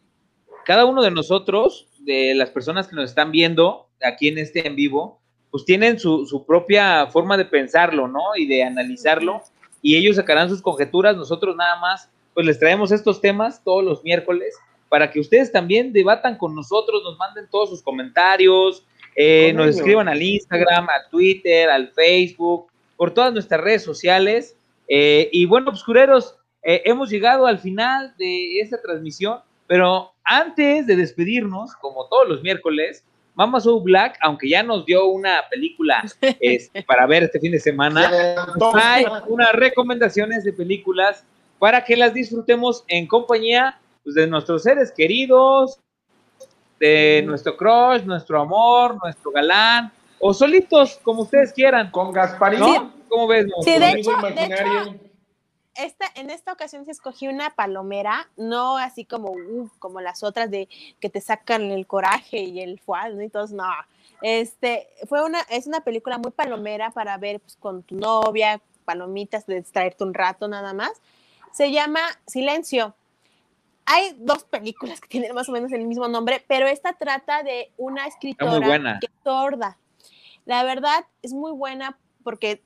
cada uno de nosotros, de las personas que nos están viendo aquí en este en vivo, pues tienen su, su propia forma de pensarlo, ¿no? Y de analizarlo, y ellos sacarán sus conjeturas, nosotros nada más, pues les traemos estos temas todos los miércoles para que ustedes también debatan con nosotros, nos manden todos sus comentarios, eh, nos escriban al Instagram, al Twitter, al Facebook, por todas nuestras redes sociales. Eh, y bueno, obscureros, eh, hemos llegado al final de esta transmisión, pero antes de despedirnos, como todos los miércoles, Mama So Black, aunque ya nos dio una película este, para ver este fin de semana, hay unas recomendaciones de películas para que las disfrutemos en compañía pues, de nuestros seres queridos, de nuestro crush, nuestro amor, nuestro galán, o solitos, como ustedes quieran. Con Gasparín. ¿No? ¿Cómo ves? Mo? Sí, de hecho, de. Esta, en esta ocasión se escogió una palomera, no así como, uh, como las otras de que te sacan el coraje y el fual, ¿no? Y todos, no. Este, fue una, es una película muy palomera para ver pues, con tu novia, palomitas, de distraerte un rato nada más. Se llama Silencio. Hay dos películas que tienen más o menos el mismo nombre, pero esta trata de una escritora que es sorda. La verdad es muy buena porque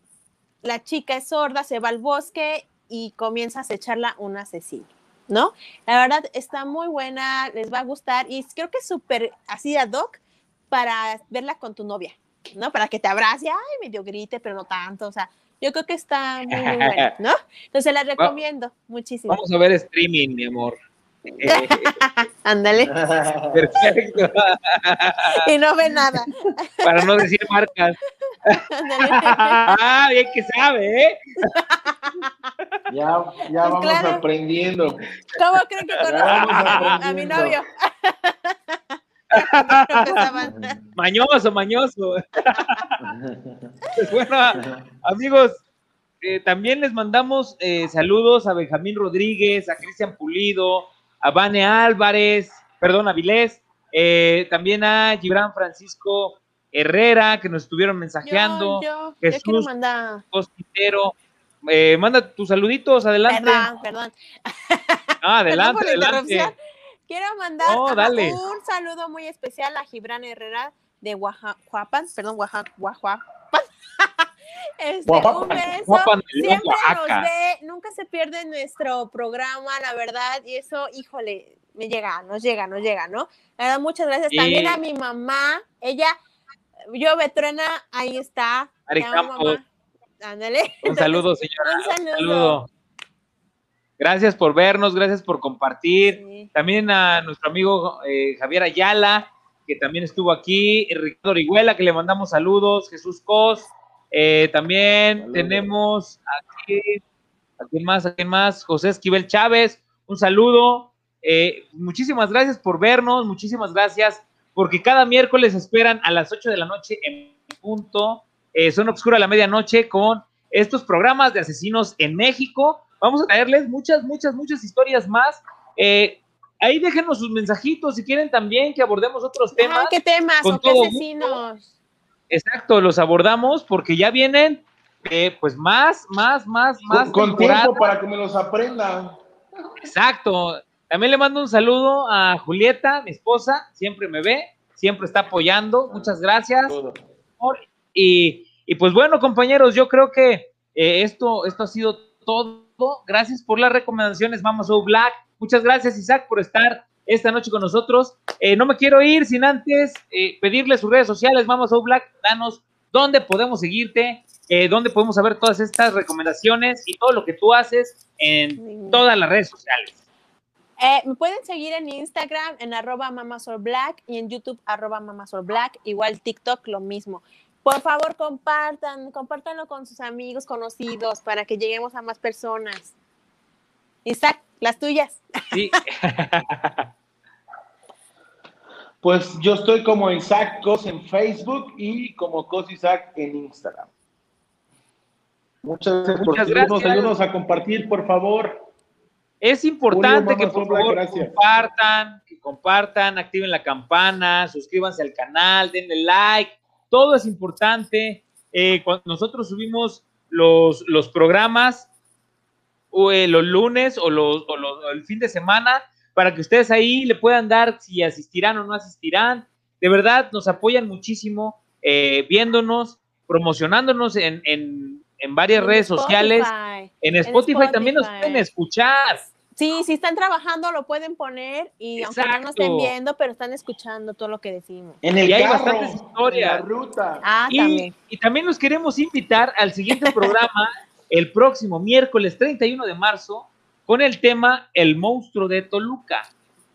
la chica es sorda, se va al bosque y comienza a acecharla un asesino, ¿no? La verdad está muy buena, les va a gustar y creo que es súper así ad hoc para verla con tu novia, ¿no? Para que te abrace, ay, medio grite, pero no tanto, o sea, yo creo que está muy, muy buena, ¿no? Entonces la recomiendo muchísimo. Vamos a ver streaming, mi amor. Ándale, perfecto. y no ve nada. Para no decir marcas. Ah, bien que sabe, ¿eh? Ya, ya vamos claro. aprendiendo. ¿Cómo creen que conozco Vamos a, mi novio? Mañoso, mañoso. Pues bueno, amigos, eh, también les mandamos eh, saludos a Benjamín Rodríguez, a Cristian Pulido, a Vane Álvarez, perdón, a Vilés, eh, también a Gibran Francisco Herrera, que nos estuvieron mensajeando, Yo, yo, yo Jesús. quiero mandar. Costitero. Eh, manda tus saluditos, adelante. Perdón, perdón. Ah, adelante, Perdón adelante. Quiero mandar dale. un saludo muy especial a Gibran Herrera de Oaxaca, perdón, Oaxaca, Oaxaca. Este, Oaxaca. un beso. Siempre Oaxaca. nos ve, nunca se pierde nuestro programa, la verdad, y eso, híjole, me llega, nos llega, nos llega, ¿no? La verdad, muchas gracias. Sí. También a mi mamá, ella, yo, Betruena, ahí está. Ari Campos. Ándale. Un saludo, señora. Un saludo. saludo. Gracias por vernos, gracias por compartir. Sí. También a nuestro amigo eh, Javier Ayala, que también estuvo aquí. Ricardo Orihuela, que le mandamos saludos. Jesús Cos. Eh, también Saludos. tenemos aquí, ¿a quién más? ¿A quién más? José Esquivel Chávez. Un saludo. Eh, muchísimas gracias por vernos, muchísimas gracias, porque cada miércoles esperan a las 8 de la noche en punto. Eh, Son Obscura a la medianoche con estos programas de asesinos en México. Vamos a traerles muchas, muchas, muchas historias más. Eh, ahí déjenos sus mensajitos si quieren también que abordemos otros temas. Ah, ¿Qué temas Con o qué gusto. Exacto, los abordamos porque ya vienen, eh, pues más, más, más, más. Con, tiempo para que me los aprenda. Exacto. También le mando un saludo a Julieta, mi esposa, siempre me ve, siempre está apoyando. Muchas gracias. Todo. Y, y pues bueno, compañeros, yo creo que eh, esto, esto ha sido todo. Gracias por las recomendaciones, Vamos So Black. Muchas gracias, Isaac, por estar esta noche con nosotros. Eh, no me quiero ir sin antes eh, pedirle sus redes sociales, Vamos So Black. Danos dónde podemos seguirte, eh, dónde podemos saber todas estas recomendaciones y todo lo que tú haces en todas las redes sociales. Eh, me pueden seguir en Instagram en arroba mamasolblack y en YouTube arroba mamasolblack, igual TikTok lo mismo. Por favor, compartan, compártanlo con sus amigos, conocidos, para que lleguemos a más personas. Isaac, las tuyas. Sí. Pues yo estoy como Isaac Cos en Facebook y como Cos Isaac en Instagram. Muchas gracias por seguirnos. Ayúdanos a compartir, por favor. Es importante Julio, que por favor gracias. compartan, que compartan, activen la campana, suscríbanse al canal, denle like, todo es importante. Eh, cuando nosotros subimos los, los programas o, eh, los lunes o, los, o los- o el fin de semana para que ustedes ahí le puedan dar si asistirán o no asistirán. De verdad, nos apoyan muchísimo eh, viéndonos, promocionándonos en, en- en varias redes sociales. Spotify. En Spotify, también nos Spotify. pueden escuchar. Sí, si están trabajando lo pueden poner y aunque no nos estén Exacto. viendo, pero están escuchando todo lo que decimos. En el Y hay carro, bastantes historias. en la ruta. Ah, Y, también. y también los queremos invitar al siguiente programa el próximo miércoles 31 de marzo con el tema El monstruo de Toluca.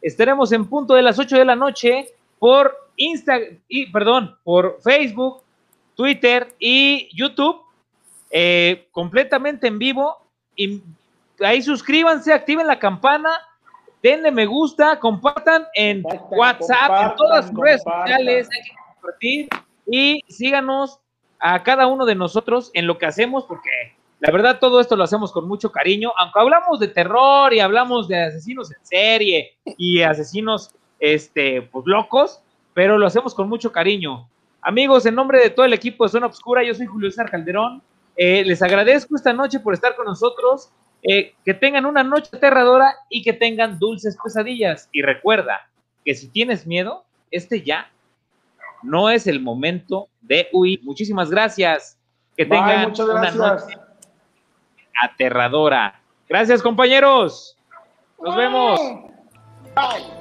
Estaremos en punto de las 8 de la noche por Insta y perdón, por Facebook, Twitter y YouTube eh, completamente en vivo. Y ahí suscríbanse, activen la campana, denle me gusta, compartan en Compartan, WhatsApp, en todas sus redes sociales, hay que compartir. Y síganos a cada uno de nosotros en lo que hacemos, porque la verdad todo esto lo hacemos con mucho cariño, aunque hablamos de terror y hablamos de asesinos en serie y asesinos este, pues, locos, pero lo hacemos con mucho cariño. Amigos, en nombre de todo el equipo de Zona Obscura, yo soy Julio César Calderón. Eh, les agradezco esta noche por estar con nosotros. Eh, que tengan una noche aterradora y que tengan dulces pesadillas. Y recuerda que si tienes miedo, este ya no es el momento de huir. Muchísimas gracias. Que tengan una noche aterradora. Gracias, compañeros. Nos vemos. Bye.